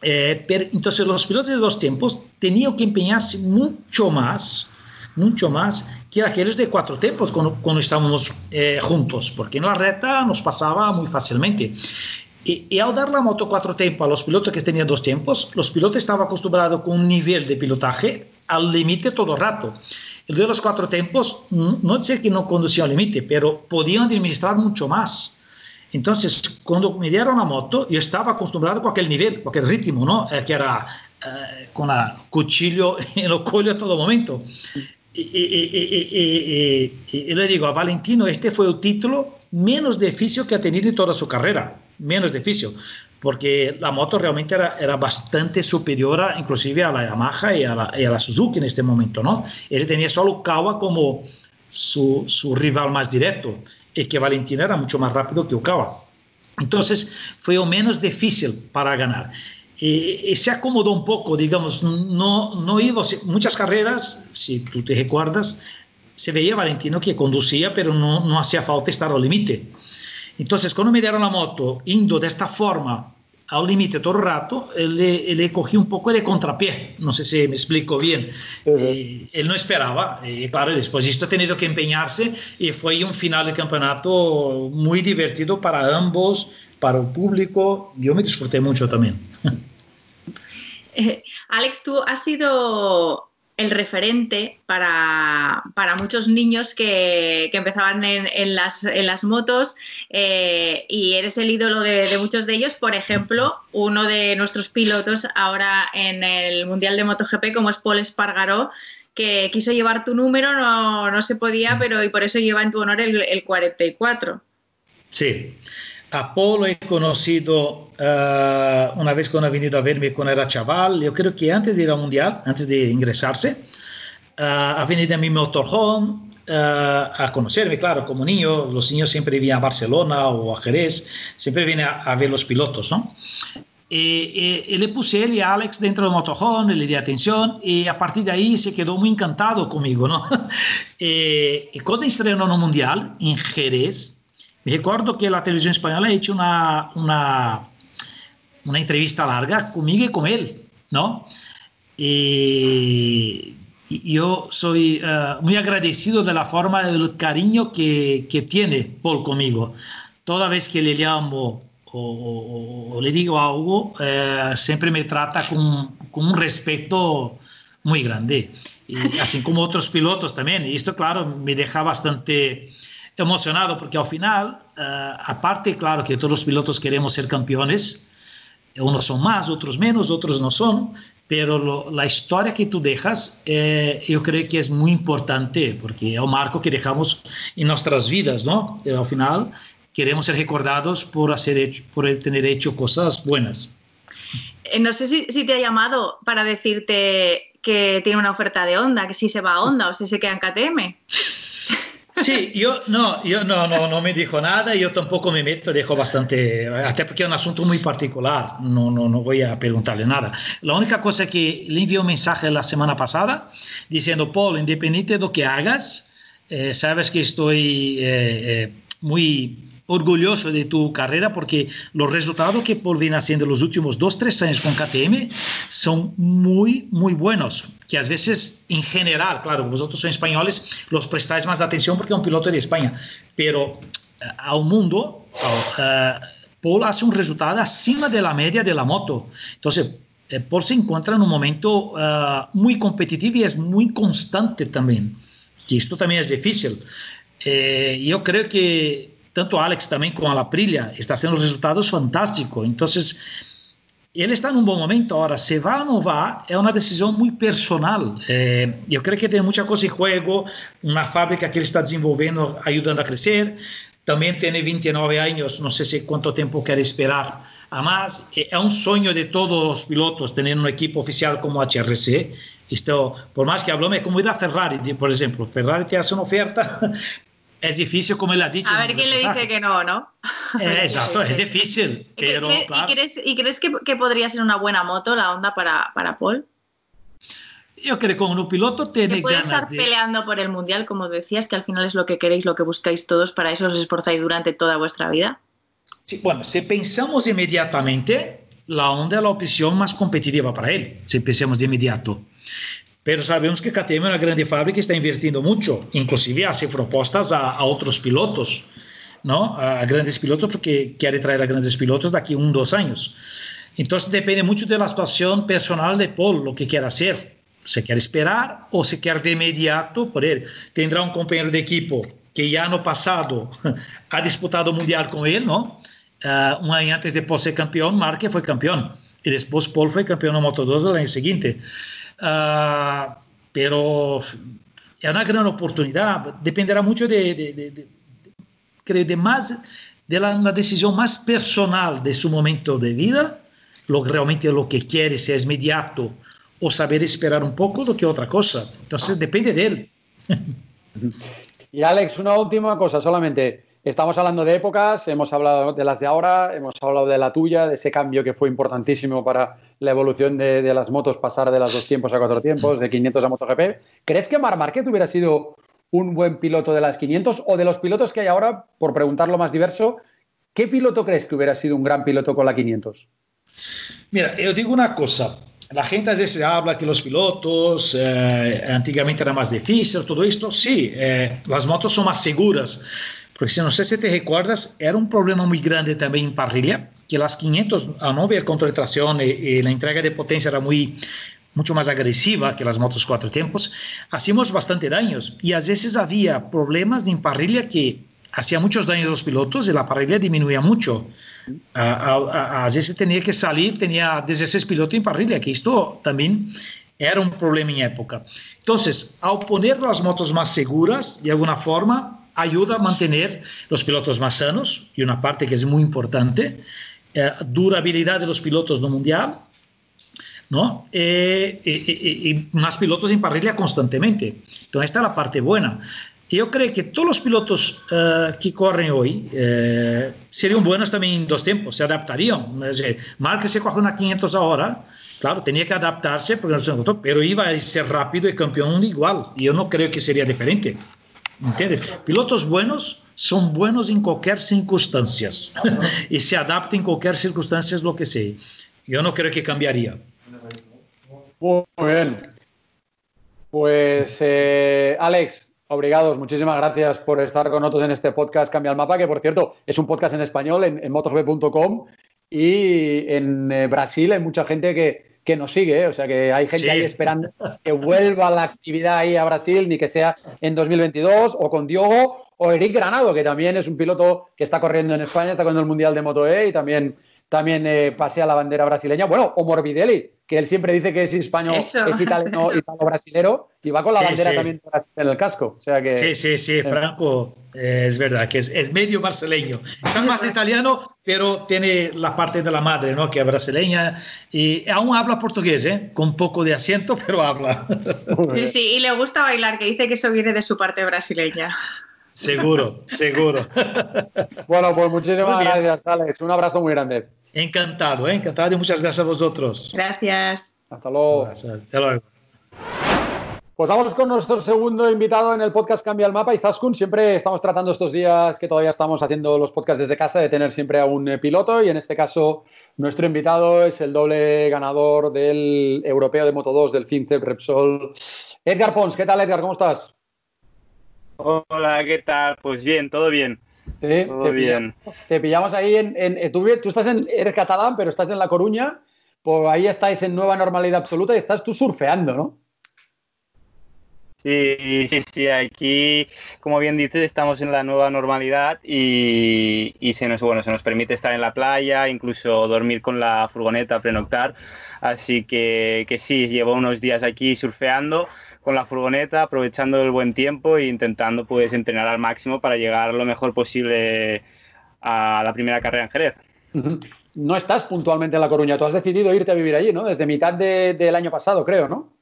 Eh, pero, entonces los pilotos de dos tiempos tenían que empeñarse mucho más, mucho más que aquellos de cuatro tiempos cuando, cuando estábamos eh, juntos, porque en la reta nos pasaba muy fácilmente. Y, y, al dar la moto cuatro tiempos a los pilotos que tenían dos tiempos, los pilotos estaban acostumbrados con un nivel de pilotaje al límite todo el rato. El de los cuatro tiempos, no sé que no conducían al límite, pero podían administrar mucho más. Entonces, cuando me dieron la moto, yo estaba acostumbrado con aquel nivel, con aquel ritmo, ¿no? Eh, que era eh, con el cuchillo *laughs* en el cuello a todo momento. Y, y, y, y, le digo a Valentino, este fue el título menos difícil que ha tenido en toda su carrera, menos difícil, porque la moto realmente era, era bastante superior a, inclusive a la Yamaha y a la, a la, Suzuki en este momento, ¿no? Él tenía solo Kawa como su, su rival más directo que Valentina era mucho más rápido que Okawa. Entonces fue o menos difícil para ganar. Y, y, se acomodó un poco, digamos, no, no iba, muchas carreras, si tú te recuerdas, se veía Valentino que conducía, pero no, no hacía falta estar al límite. Entonces, cuando me dieron la moto, indo de esta forma al límite todo el rato, le, le, cogí un poco de contrapié, no sé si me explico bien. Uh -huh. eh, él no esperaba, y claro, después esto ha tenido que empeñarse y fue un final de campeonato muy divertido para ambos, para el público, yo me disfruté mucho también. *laughs* Eh, Alex, tú has sido el referente para, para muchos niños que, que empezaban en, las, en, las, motos eh, y eres el ídolo de, de, muchos de ellos. Por ejemplo, uno de nuestros pilotos ahora en el Mundial de MotoGP, como es Paul Espargaró, que quiso llevar tu número, no, no se podía, pero y por eso lleva en tu honor el, el 44. Sí. A Paul he conocido uh, una vez cuando ha venido a verme cuando era chaval, yo creo que antes de ir al Mundial, antes de ingresarse, uh, ha venido a mi motorhome uh, a conocerme, claro, como niño, los niños siempre vienen a Barcelona o a Jerez, siempre vienen a, ver los pilotos, ¿no? Y, le puse él y a Alex dentro del motorhome, le di atención y a partir de ahí se quedó muy encantado conmigo, ¿no? y, *laughs* y cuando estrenó en el Mundial, en Jerez, recuerdo que la televisión española ha hecho una, una, una entrevista larga conmigo y con él, ¿no? Y, yo soy uh, muy agradecido de la forma, del cariño que, que, tiene Paul conmigo. Toda vez que le llamo o, o, o le digo algo, uh, siempre me trata con, con un respeto muy grande. Y *laughs* así como otros pilotos también. Y esto, claro, me deja bastante emocionado porque al final, uh, aparte, claro que todos los pilotos queremos ser campeones, unos son más, otros menos, otros no son, pero la historia que tú dejas, eh, yo creo que es muy importante porque es un marco que dejamos en nuestras vidas, ¿no? Pero al final queremos ser recordados por, hacer por tener hecho cosas buenas. Eh, no sé si, si te ha llamado para decirte que tiene una oferta de Honda, que si se va a Honda o si se queda en KTM. Sí, yo no, yo no, no, no me dijo nada, yo tampoco me meto, dejo bastante, hasta porque es un asunto muy particular, no, no, no voy a preguntarle nada. La única cosa es que le envié un mensaje la semana pasada diciendo, Paul, independiente de lo que hagas, eh, sabes que estoy eh, eh, muy orgulloso de tu carrera porque los resultados que Paul viene haciendo los últimos dos, tres años con KTM son muy, muy buenos. Que a veces, en general, claro, vosotros sois españoles, los prestáis más atención porque es un piloto de España, pero uh, al mundo, uh, Paul hace un resultado acima de la media de la moto. Entonces, eh, Paul se encuentra en un momento uh, muy competitivo y es muy constante también. Que esto también es difícil. Eh, yo creo que tanto Alex também com a Aprilia está sendo resultados fantásticos. Então, ele está num bom momento. Agora, se vai ou não vai, é uma decisão muito personal. É, eu creio que tem muita coisa em jogo, uma fábrica que ele está desenvolvendo, ajudando a crescer. Também tem 29 anos, não sei se quanto tempo quer esperar a mais. É um sonho de todos os pilotos ter uma equipe oficial como a HRC. Isto, por mais que hablamos, é como ir a Ferrari, por exemplo. Ferrari te hace uma oferta es difícil, como él ha dicho. A ver quién le dice que no, ¿no? Eh, exacto, es difícil. *laughs* Pero, ¿Y, claro. crees, ¿Y crees, que, que, podría ser una buena moto la Honda para, para Paul? Yo creo que con un piloto tiene que puede ganas estar de... peleando por el mundial, como decías, que al final es lo que queréis, lo que buscáis todos, para eso os esforzáis durante toda vuestra vida. Sí, bueno, si pensamos inmediatamente, la Honda es la opción más competitiva para él, si pensamos de inmediato. Pero sabemos que KTM é uma grande fábrica e está investindo muito, inclusive hace propostas a, a outros pilotos, não? a grandes pilotos, porque quer trazer a grandes pilotos daqui um, dois anos. Então depende muito da situação personal de Paul, o que quer fazer. Se quer esperar ou se quer de imediato por ele. Tendrá um companheiro de equipo que já no passado ha disputado o Mundial com ele, não? Uh, um ano antes de Paul ser campeão, Marque foi campeão. E depois Paul foi campeão no Moto2 no ano seguinte. Uh, pero é uma grande oportunidade, dependerá muito de, de, de, de, de, de de la, una decisão mais personal de seu momento de vida, lo realmente lo que quer, se é imediato ou saber esperar um pouco do que outra coisa. Então depende dele. e *laughs* Alex, uma última coisa, solamente. Estamos hablando de épocas, hemos hablado de las de ahora, hemos hablado de la tuya, de ese cambio que fue importantísimo para la evolución de, de las motos, pasar de las dos tiempos a cuatro tiempos, de 500 a MotoGP. ¿Crees que Mar Márquez hubiera sido un buen piloto de las 500 o de los pilotos que hay ahora, por preguntarlo más diverso, ¿qué piloto crees que hubiera sido un gran piloto con la 500? Mira, yo digo una cosa. La gente a veces habla que los pilotos eh, antiguamente era más difícil, todo esto. Sí, eh, las motos son más seguras. Porque se não sei se te recordas, era um problema muito grande também em parrilha, que as 500, a não haver controle de tração e, e a entrega de potência era muito muito mais agressiva que as motos quatro tempos, hacíamos bastante danos e às vezes havia problemas em parrilha que hacía muitos danos aos pilotos e a parrilha diminuía muito. Às vezes tinha que sair, tinha 16 pilotos em parrilha, que isto também era um problema em época. Então, ao poner as motos mais seguras, de alguma forma, ayuda a mantener los pilotos más sanos y una parte que es muy importante, eh, durabilidad de los pilotos no mundial, ¿no? Eh, eh, y más pilotos en parrilla constantemente. Entonces, esta es la parte buena. Yo creo que todos los pilotos que corren hoy serían buenos también en dos tiempos, se adaptarían. Marquez se coge una 500 ahora, claro, tenía que adaptarse, pero iba a ser rápido y campeón igual. Yo no creo que sería diferente. ¿Entiendes? Pilotos buenos son buenos en cualquier circunstancia *laughs* y se adaptan en cualquier circunstancia, lo que sea. Yo no creo que cambiaría. Muy bien. Pues, eh, Alex, obrigados, muchísimas gracias por estar con nosotros en este podcast Cambia el Mapa, que por cierto es un podcast en español en, en motogp.com y en eh, Brasil hay mucha gente que, que nos sigue, ¿eh? o sea que hay gente sí. ahí esperando que vuelva la actividad ahí a Brasil, ni que sea en 2022, o con Diogo o Eric Granado, que también es un piloto que está corriendo en España, está corriendo el Mundial de Moto E y también, también eh, pasea la bandera brasileña. Bueno, o Morbidelli, que él siempre dice que es español, eso, es italiano, italo brasilero y va con la sí, bandera sí. también en el casco. O sea que, sí, sí, sí, Franco, eh, es verdad que es, es, medio brasileño. Está más italiano, pero tiene la parte de la madre, ¿no? Que es brasileña y aún habla portugués, ¿eh? Con poco de acento, *laughs* pero habla. Sí, sí, y le gusta bailar, que dice que eso viene de su parte brasileña. Seguro, seguro. *laughs* bueno, pues muchísimas gracias, Alex. Un abrazo muy grande. Encantado, ¿eh? encantado y muchas gracias a vosotros. Gracias. Hasta luego. Hasta luego. Pues vamos con nuestro segundo invitado en el podcast Cambia el Mapa, Izaskun. Siempre estamos tratando estos días que todavía estamos haciendo los podcasts desde casa de tener siempre a un eh, piloto y en este caso nuestro invitado es el doble ganador del Europeo de Moto 2 del FinCEP Repsol, Edgar Pons. ¿Qué tal, Edgar? ¿Cómo estás? Hola, ¿qué tal? Pues bien, todo bien. Sí, todo te bien. Pillamos, te pillamos ahí en... en tú, tú, estás en... Eres catalán, pero estás en La Coruña. Pues ahí estáis en nueva normalidad absoluta y estás tú surfeando, ¿no? Sí, sí, sí, aquí, como bien dices, estamos en la nueva normalidad y, se, nos, bueno, se nos permite estar en la playa, incluso dormir con la furgoneta, prenoctar. Así que, que sí, llevo unos días aquí surfeando con la furgoneta, aprovechando el buen tiempo e intentando pues entrenar al máximo para llegar lo mejor posible a la primera carrera en Jerez. No estás puntualmente en La Coruña, tú has decidido irte a vivir allí, ¿no? Desde mitad del año pasado, creo, ¿no?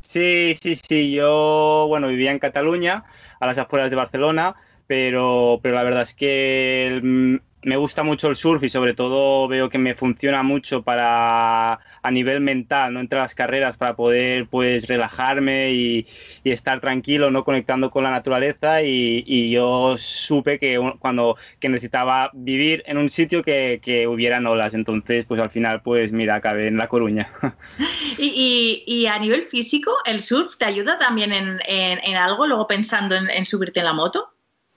Sí, sí, sí. Yo, bueno, vivía en Cataluña, a las afueras de Barcelona, pero, pero la verdad es que me gusta mucho el surf y sobre todo veo que me funciona mucho para a nivel mental, no entre las carreras para poder pues relajarme y, estar tranquilo, no conectando con la naturaleza y, yo supe que cuando que necesitaba vivir en un sitio que, que hubieran olas, entonces pues al final pues mira acabé en La Coruña. *laughs* ¿Y, a nivel físico el surf te ayuda también en, algo luego pensando en subirte en la moto?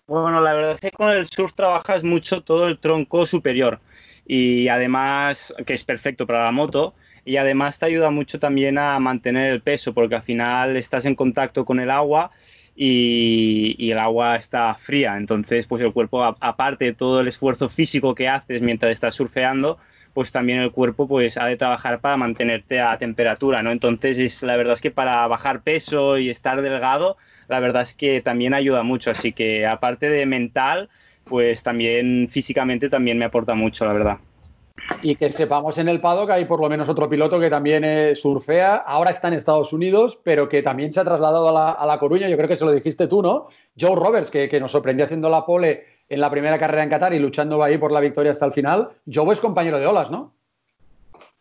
Bueno, la verdad es que con el surf trabajas mucho todo el tronco superior y además, que es perfecto para la moto, y además te ayuda mucho también a mantener el peso porque al final estás en contacto con el agua y, el agua está fría, entonces pues el cuerpo, aparte de todo el esfuerzo físico que haces mientras estás surfeando, pues también el cuerpo pues ha de trabajar para mantenerte a temperatura, ¿no? Entonces es, la verdad es que para bajar peso y estar delgado, la verdad es que también ayuda mucho, así que aparte de mental, pues también físicamente también me aporta mucho, la verdad. Y que sepamos en el paddock hay por lo menos otro piloto que también eh, surfea, ahora está en Estados Unidos, pero que también se ha trasladado a la, Coruña, yo creo que se lo dijiste tú, ¿no? Joe Roberts, que, que nos sorprendió haciendo la pole en la primera carrera en Qatar y luchando ahí por la victoria hasta el final. Joe es compañero de olas, ¿no?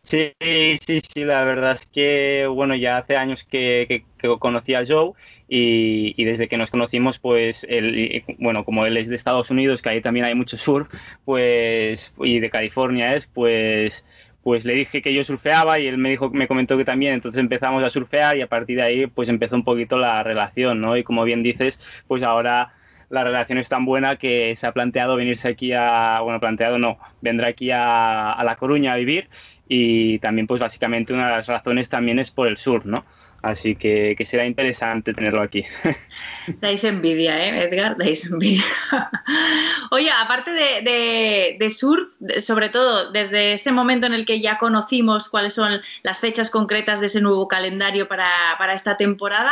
Sí, sí, sí, la verdad es que, bueno, ya hace años que, conocí a Joe y, desde que nos conocimos, pues, él, bueno, como él es de Estados Unidos, que ahí también hay mucho surf, pues, y de California es, pues, pues le dije que yo surfeaba y él me dijo, me comentó que también, entonces empezamos a surfear y a partir de ahí, pues, empezó un poquito la relación, ¿no? Y como bien dices, pues ahora la relación es tan buena que se ha planteado venirse aquí a, bueno, planteado no, vendrá aquí a, a La Coruña a vivir y también pues básicamente una de las razones también es por el sur, ¿no? Así que, que será interesante tenerlo aquí. *laughs* Dais envidia, ¿eh, Edgar? Dais envidia. *laughs* Oye, aparte de, de, surf, sobre todo desde ese momento en el que ya conocimos cuáles son las fechas concretas de ese nuevo calendario para, para esta temporada,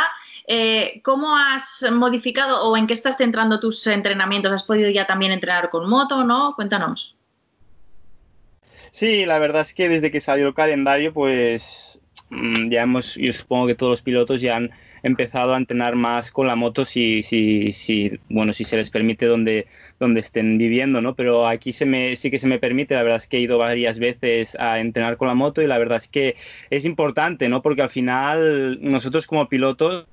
eh, ¿cómo has modificado o en qué estás centrando tus entrenamientos? ¿Has podido ya también entrenar con moto, no? Cuéntanos. Sí, la verdad es que desde que salió el calendario, pues ya hemos, yo supongo que todos los pilotos ya han empezado a entrenar más con la moto si, si, si bueno, si se les permite donde, donde estén viviendo, ¿no? Pero aquí se me, sí que se me permite, la verdad es que he ido varias veces a entrenar con la moto y la verdad es que es importante, ¿no? Porque al final nosotros como pilotos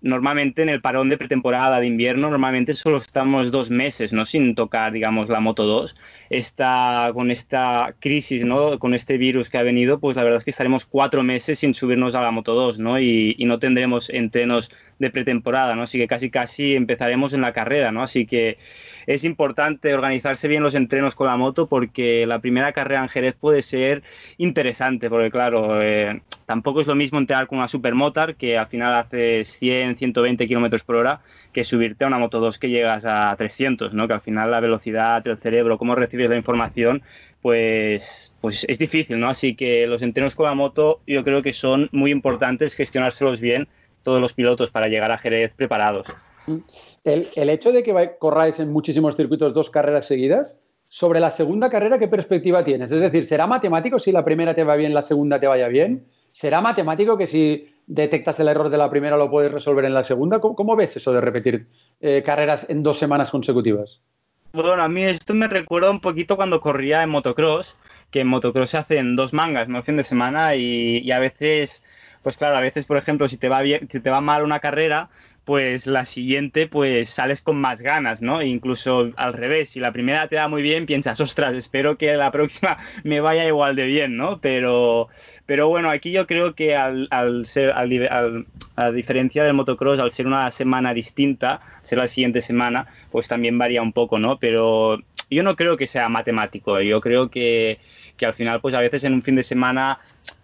normalmente en el parón de pretemporada de invierno, normalmente solo estamos dos meses, ¿no? Sin tocar, digamos, la Moto 2. Está con esta crisis, ¿no? Con este virus que ha venido, pues la verdad es que estaremos cuatro meses sin subirnos a la Moto 2, ¿no? Y, y no tendremos entrenos de pretemporada, ¿no? Así que casi casi empezaremos en la carrera, ¿no? Así que es importante organizarse bien los entrenos con la moto porque la primera carrera en Jerez puede ser interesante, porque claro, eh, tampoco es lo mismo entrenar con una supermotor que al final hace 100, 120 kilómetros por hora que subirte a una moto 2 que llegas a 300, ¿no? Que al final la velocidad del cerebro, cómo recibes la información, pues, pues es difícil, ¿no? Así que los entrenos con la moto yo creo que son muy importantes gestionárselos bien todos los pilotos para llegar a Jerez preparados. El, hecho de que corráis en muchísimos circuitos dos carreras seguidas, sobre la segunda carrera, ¿qué perspectiva tienes? Es decir, ¿será matemático si la primera te va bien, la segunda te vaya bien? ¿Será matemático que si detectas el error de la primera lo puedes resolver en la segunda? ¿Cómo, ves eso de repetir eh, carreras en dos semanas consecutivas? Bueno, a mí esto me recuerda un poquito cuando corría en motocross, que en motocross se hacen dos mangas, ¿no? Fin de semana y a veces pues claro, a veces, por ejemplo, si te va bien, si te va mal una carrera, pues la siguiente pues sales con más ganas, ¿no? incluso al revés, si la primera te da muy bien, piensas, ostras, espero que la próxima *laughs* me vaya igual de bien, ¿no? Pero, pero bueno, aquí yo creo que al, ser, al, a diferencia del motocross, al ser una semana distinta, ser la siguiente semana, pues también varía un poco, ¿no? Pero yo no creo que sea matemático, yo creo que, que al final pues a veces en un fin de semana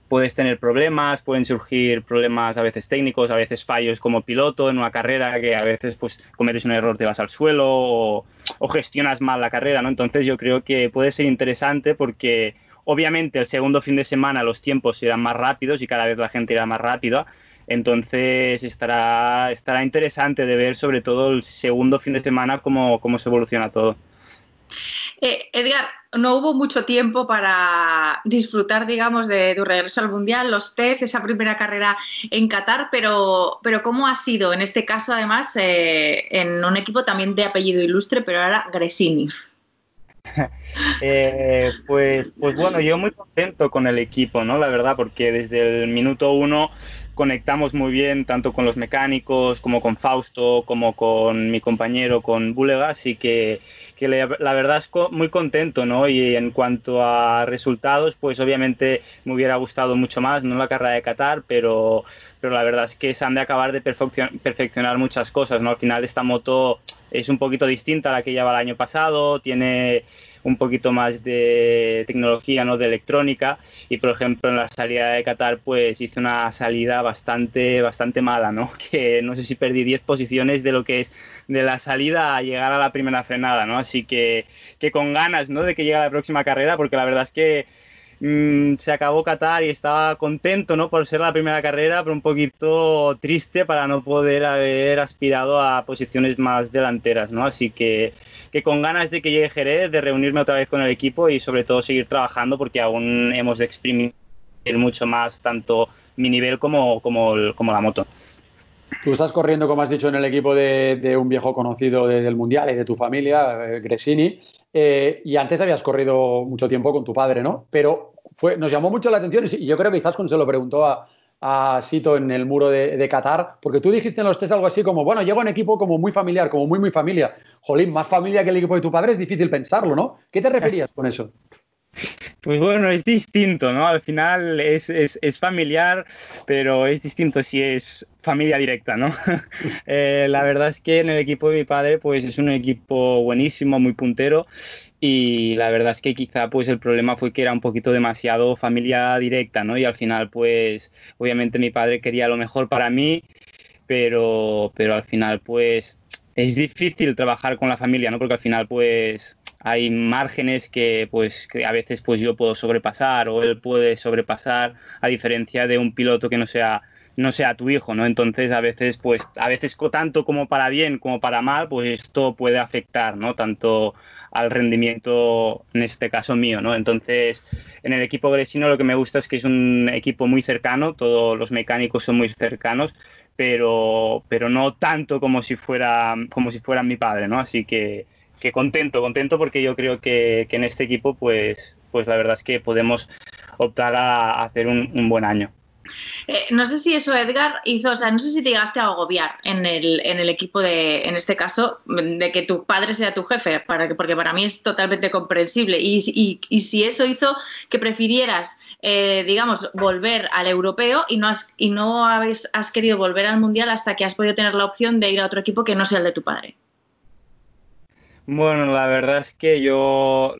puedes tener problemas, pueden surgir problemas a veces técnicos, a veces fallos como piloto en una carrera, que a veces pues cometes un error, te vas al suelo o, gestionas mal la carrera, ¿no? Entonces yo creo que puede ser interesante porque obviamente el segundo fin de semana los tiempos serán más rápidos y cada vez la gente irá más rápida, entonces estará, estará interesante de ver sobre todo el segundo fin de semana cómo, cómo se evoluciona todo. Eh, Edgar, no hubo mucho tiempo para disfrutar, digamos, de tu regreso al Mundial, los test, esa primera carrera en Qatar, pero, pero ¿cómo ha sido en este caso, además, eh, en un equipo también de apellido ilustre, pero ahora Gresini? *laughs* Eh, pues, pues bueno, yo muy contento con el equipo, ¿no? La verdad, porque desde el minuto uno conectamos muy bien tanto con los mecánicos como con Fausto, como con mi compañero, con Bulega, así que, que la verdad es muy contento, ¿no? Y en cuanto a resultados, pues obviamente me hubiera gustado mucho más, no la carrera de Qatar, pero, pero la verdad es que se han de acabar de perfeccionar muchas cosas, ¿no? Al final esta moto es un poquito distinta a la que lleva el año pasado, tiene un poquito más de tecnología, ¿no? de electrónica. Y por ejemplo, en la salida de Qatar, pues hice una salida bastante, bastante mala, ¿no? *laughs* Que no sé si perdí 10 posiciones de lo que es de la salida a llegar a la primera frenada, ¿no? Así que, que con ganas, ¿no? De que llegue la próxima carrera, porque la verdad es que Mm, se acabó Qatar y estaba contento ¿no? por ser la primera carrera, pero un poquito triste para no poder haber aspirado a posiciones más delanteras. ¿no? Así que, que con ganas de que llegue Jerez, de reunirme otra vez con el equipo y sobre todo seguir trabajando porque aún hemos de exprimir mucho más tanto mi nivel como, como, como la moto. Tú estás corriendo, como has dicho, en el equipo de, un viejo conocido del Mundial y de tu familia, eh, Gresini, eh, y antes habías corrido mucho tiempo con tu padre, ¿no? Pero fue, nos llamó mucho la atención y yo creo que quizás cuando se lo preguntó a, a Sito en el muro de, Qatar, porque tú dijiste en los test algo así como, bueno, llego a un equipo como muy familiar, como muy, muy familia. Jolín, más familia que el equipo de tu padre es difícil pensarlo, ¿no? ¿Qué te referías con eso? Pues bueno, es distinto, ¿no? Al final es, familiar, pero es distinto si es familia directa, ¿no? *laughs* Eh, la verdad es que en el equipo de mi padre, pues es un equipo buenísimo, muy puntero, y la verdad es que quizá pues el problema fue que era un poquito demasiado familia directa, ¿no? Y al final, pues obviamente mi padre quería lo mejor para mí, pero, pero al final, pues es difícil trabajar con la familia, ¿no? Porque al final, pues hay márgenes que pues que a veces pues yo puedo sobrepasar o él puede sobrepasar a diferencia de un piloto que no sea no sea tu hijo, ¿no? Entonces a veces pues a veces tanto como para bien como para mal, pues esto puede afectar, ¿no? Tanto al rendimiento en este caso mío, ¿no? Entonces, en el equipo Gresino lo que me gusta es que es un equipo muy cercano, todos los mecánicos son muy cercanos, pero pero no tanto como si fuera como si fueran mi padre, ¿no? Así que que contento, contento porque yo creo que, en este equipo, pues, pues la verdad es que podemos optar a, hacer un, buen año. Eh, no sé si eso, Edgar, hizo, o sea, no sé si te llegaste a agobiar en el, en el equipo de, en este caso, de que tu padre sea tu jefe, para que, porque para mí es totalmente comprensible. Y, si eso hizo que prefirieras, eh, digamos, volver al europeo y no, has, y no has querido volver al mundial hasta que has podido tener la opción de ir a otro equipo que no sea el de tu padre. Bueno, la verdad es que yo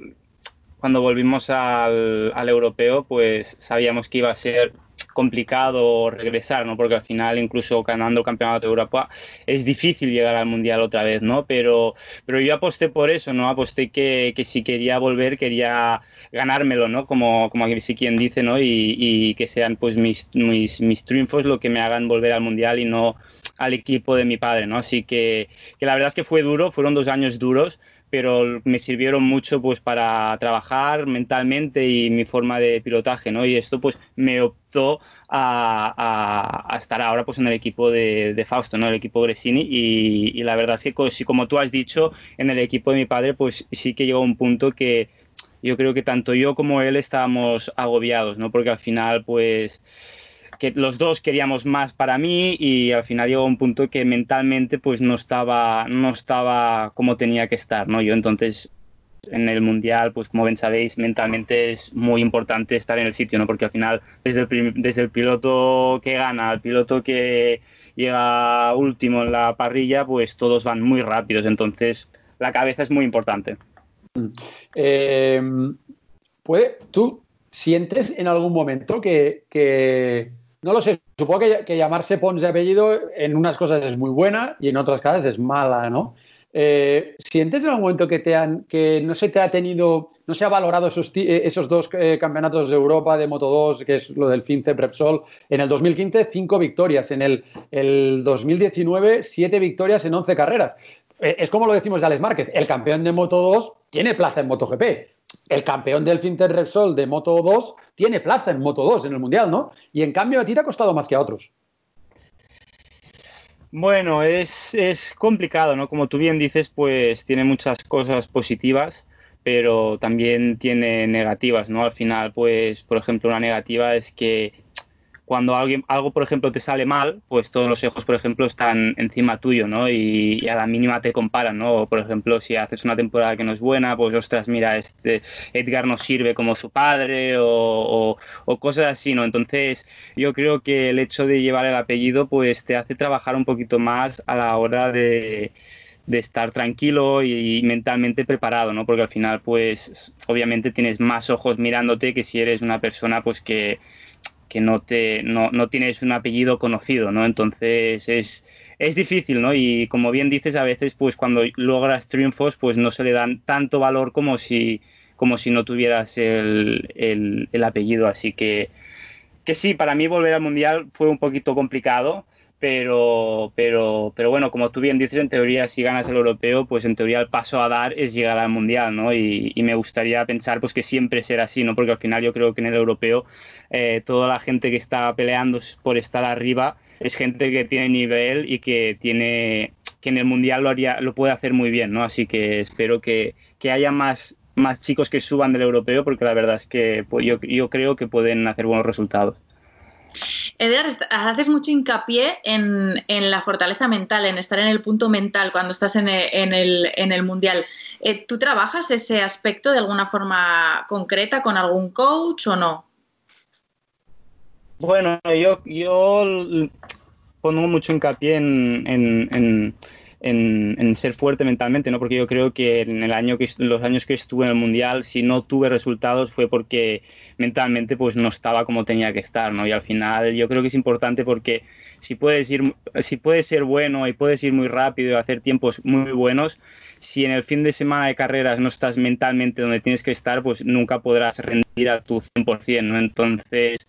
cuando volvimos al, europeo, pues sabíamos que iba a ser complicado regresar, ¿no? Porque al final, incluso ganando el campeonato de Europa, es difícil llegar al mundial otra vez, ¿no? Pero, pero yo aposté por eso, ¿no? Aposté que, que si quería volver, quería ganármelo, ¿no? Como, como aquí quien dice, ¿no? Y, y, que sean pues mis, mis, mis triunfos lo que me hagan volver al mundial y no al equipo de mi padre, ¿no? Así que, que la verdad es que fue duro, fueron dos años duros, pero me sirvieron mucho pues para trabajar mentalmente y mi forma de pilotaje, ¿no? Y esto pues me optó a, a, estar ahora pues en el equipo de, Fausto, ¿no? El equipo Gresini y, y, la verdad es que como tú has dicho, en el equipo de mi padre pues sí que llegó un punto que yo creo que tanto yo como él estábamos agobiados, ¿no? Porque al final pues los dos queríamos más para mí y al final llegó un punto que mentalmente pues no estaba, no estaba como tenía que estar, ¿no? Yo entonces en el mundial, pues como bien sabéis, mentalmente es muy importante estar en el sitio, ¿no? Porque al final, desde el, desde el piloto que gana al piloto que llega último en la parrilla, pues todos van muy rápidos. Entonces, la cabeza es muy importante. Eh, ¿Tú sientes en algún momento que, no lo sé, supongo que, llamarse Pons de apellido en unas cosas es muy buena y en otras cosas es mala, ¿no? Eh, ¿Sientes en algún momento que, te han, que no se te ha tenido, no se ha valorado esos, eh, esos dos eh, campeonatos de Europa de Moto 2, que es lo del FinCE Repsol? En el 2015, cinco victorias. En el, el 2019, siete victorias en 11 carreras. es como lo decimos de Alex Márquez, el campeón de Moto 2 tiene plaza en MotoGP. El campeón del FinTech Repsol de Moto 2 tiene plaza en Moto 2 en el Mundial, ¿no? Y en cambio a ti te ha costado más que a otros. Bueno, es, complicado, ¿no? Como tú bien dices, pues tiene muchas cosas positivas, pero también tiene negativas, ¿no? Al final, pues, por ejemplo, una negativa es que cuando alguien, algo, por ejemplo, te sale mal, pues todos los ojos, por ejemplo, están encima tuyo, ¿no? Y, a la mínima te comparan, ¿no? por ejemplo, si haces una temporada que no es buena, pues, ostras, mira, este Edgar no sirve como su padre o, cosas así, ¿no? Entonces, yo creo que el hecho de llevar el apellido, pues, te hace trabajar un poquito más a la hora de de estar tranquilo y, mentalmente preparado, ¿no? Porque al final, pues, obviamente tienes más ojos mirándote que si eres una persona, pues, que, que no, te, no, no, tienes un apellido conocido, ¿no? Entonces es, es difícil, ¿no? Y como bien dices, a veces pues cuando logras triunfos pues no se le dan tanto valor como si, como si no tuvieras el, el, el apellido. Así que, que sí, para mí volver al Mundial fue un poquito complicado pero, pero, pero bueno, como tú bien dices, en teoría si ganas el europeo, pues en teoría el paso a dar es llegar al mundial, ¿no? Y, me gustaría pensar pues que siempre será así, ¿no? Porque al final yo creo que en el europeo eh, toda la gente que está peleando por estar arriba es gente que tiene nivel y que tiene que en el mundial lo haría, lo puede hacer muy bien, ¿no? Así que espero que, que haya más más chicos que suban del europeo porque la verdad es que pues, yo, yo creo que pueden hacer buenos resultados. Edgar, haces mucho hincapié en, la fortaleza mental, en estar en el punto mental cuando estás en el, Mundial. Eh, ¿Tú trabajas ese aspecto de alguna forma concreta con algún coach o no? Bueno, yo, yo pongo mucho hincapié en en, ser fuerte mentalmente, ¿no? Porque yo creo que en el año que los años que estuve en el mundial, si no tuve resultados fue porque mentalmente pues no estaba como tenía que estar, ¿no? Y al final yo creo que es importante porque si puedes ir, si puedes ser bueno y puedes ir muy rápido y hacer tiempos muy buenos, si en el fin de semana de carreras no estás mentalmente donde tienes que estar, pues nunca podrás rendir a tu 100%, ¿no? Entonces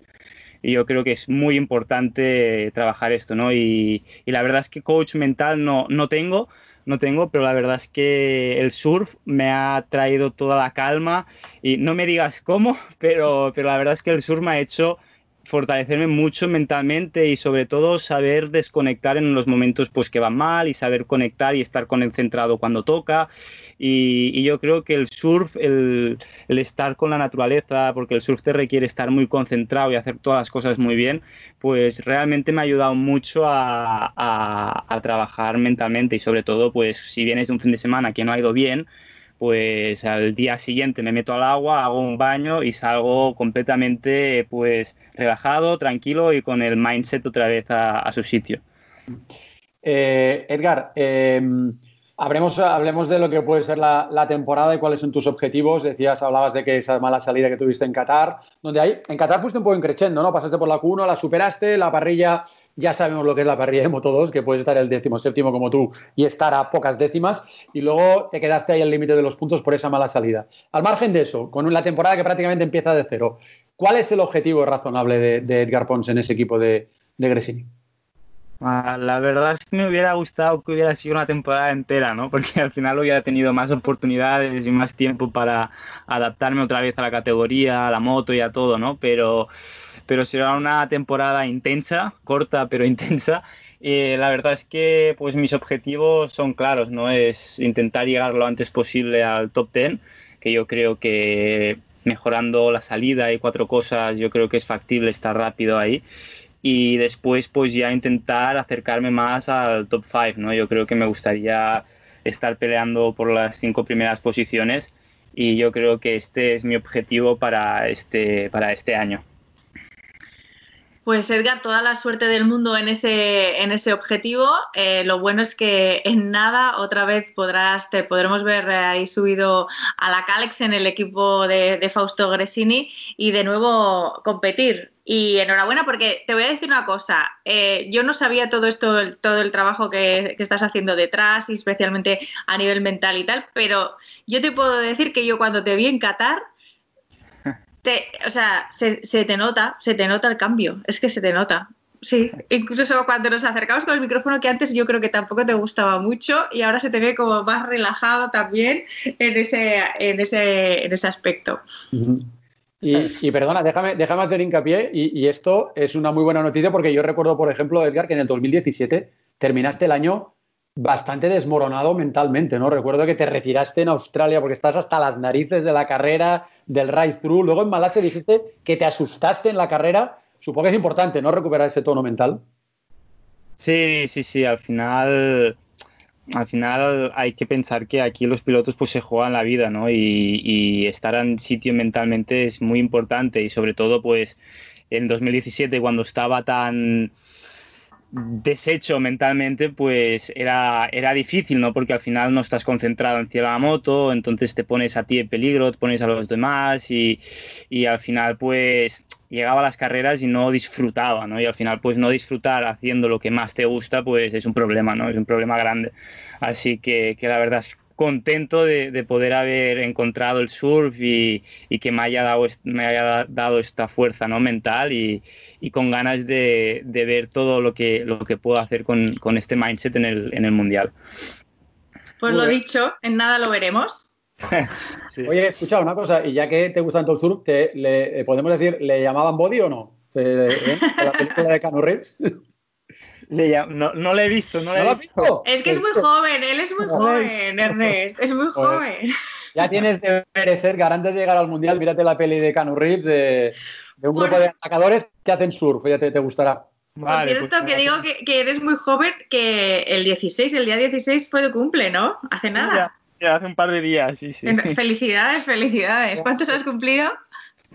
y yo creo que es muy importante trabajar esto, ¿no? Y, y la verdad es que coach mental no, no tengo, no tengo, pero la verdad es que el surf me ha traído toda la calma y no me digas cómo, *laughs* pero, pero la verdad es que el surf me ha hecho fortalecerme mucho mentalmente y sobre todo saber desconectar en los momentos pues que van mal y saber conectar y estar concentrado cuando toca. Y, yo creo que el surf, el, estar con la naturaleza, porque el surf te requiere estar muy concentrado y hacer todas las cosas muy bien, pues realmente me ha ayudado mucho a, a trabajar mentalmente y sobre todo pues si vienes de un fin de semana que no ha ido bien, pues al día siguiente me meto al agua, hago un baño y salgo completamente pues relajado, tranquilo y con el mindset otra vez a, su sitio. Eh, Edgar, em, hablemos, de lo que puede ser la, temporada y cuáles son tus objetivos. Decías, hablabas de que esa mala salida que tuviste en Qatar, donde hay, en Qatar fuiste un poco increchendo, ¿no? Pasaste por la Q1, la superaste, la parrilla ya sabemos lo que es la parrilla de Moto 2, que puedes estar el décimo séptimo como tú y estar a pocas décimas, y luego te quedaste ahí al límite de los puntos por esa mala salida. Al margen de eso, con la temporada que prácticamente empieza de cero, ¿cuál es el objetivo razonable de, Edgar Pons en ese equipo de, Gresini? Ah, la verdad es que me hubiera gustado que hubiera sido una temporada entera, ¿no? Porque al final hubiera tenido más oportunidades y más tiempo para adaptarme otra vez a la categoría, a la moto y a todo, ¿no? Pero pero será una temporada intensa, corta pero *laughs* intensa. Y la verdad es que pues mis objetivos son claros, ¿no? Es intentar llegar lo antes posible al top 10, que yo creo que mejorando la salida y cuatro cosas, yo creo que es factible estar rápido ahí. y después pues ya intentar acercarme más al top 5, ¿no? Yo creo que me gustaría estar peleando por las cinco primeras posiciones y yo creo que este es mi objetivo para este, para este año. Pues Edgar, toda la suerte del mundo en ese, en ese objetivo. Eh, lo bueno es que en nada otra vez podrás, te podremos ver ahí subido a la Calex en el equipo de, Fausto Gresini y de nuevo competir. Y enhorabuena porque te voy a decir una cosa, eh, yo no sabía todo esto, todo el trabajo que, que, estás haciendo detrás y especialmente a nivel mental y tal, pero yo te puedo decir que yo cuando te vi en Qatar o sea, se, te nota, se te nota el cambio, es que se te nota. Sí, incluso cuando nos acercamos con el micrófono, que antes yo creo que tampoco te gustaba mucho y ahora se te ve como más relajado también en ese, en ese, en ese aspecto. Y, perdona, déjame, déjame hacer hincapié, y, y, esto es una muy buena noticia porque yo recuerdo, por ejemplo, Edgar, que en el 2017 terminaste el año bastante desmoronado mentalmente, ¿no? Recuerdo que te retiraste en Australia porque estás hasta las narices de la carrera, del ride-through. Luego en Malasia dijiste que te asustaste en la carrera. Supongo que es importante, ¿no? Recuperar ese tono mental. Sí, sí, sí. Al final, al final hay que pensar que aquí los pilotos pues se juegan la vida, ¿no? Y, y estar en sitio mentalmente es muy importante y sobre todo pues en 2017 cuando estaba tan deshecho mentalmente, pues era, era difícil, ¿no? Porque al final no estás concentrado en la moto, entonces te pones a ti en peligro, te pones a los demás y, y, al final pues llegaba a las carreras y no disfrutaba, ¿no? Y al final pues no disfrutar haciendo lo que más te gusta, pues es un problema, ¿no? Es un problema grande. Así que, que la verdad es contento de, poder haber encontrado el surf y, que me haya dado, me haya dado esta fuerza ¿no? mental y, con ganas de, ver todo lo que, lo que puedo hacer con, este mindset en el, en el Mundial. Pues lo dicho, en nada lo veremos. *laughs* Oye, escucha una cosa, y ya que te gusta tanto el surf, le, eh, ¿podemos decir, ¿le llamaban body o no? ¿Eh? ¿La película de Cano no, no lo he visto, no, lo he visto. Es que es muy joven, él es muy joven, Ernest, es muy joven. Ya tienes de merecer, antes de llegar al Mundial, mírate la peli de Canu Reeves de, un grupo de atacadores que hacen surf, ya te, gustará. Por cierto, pues que digo que, eres muy joven, que el 16, el día 16 fue de cumple, ¿no? Hace nada. Ya, hace un par de días, sí, sí. Felicidades, felicidades. *laughs* ¿Cuántos has cumplido?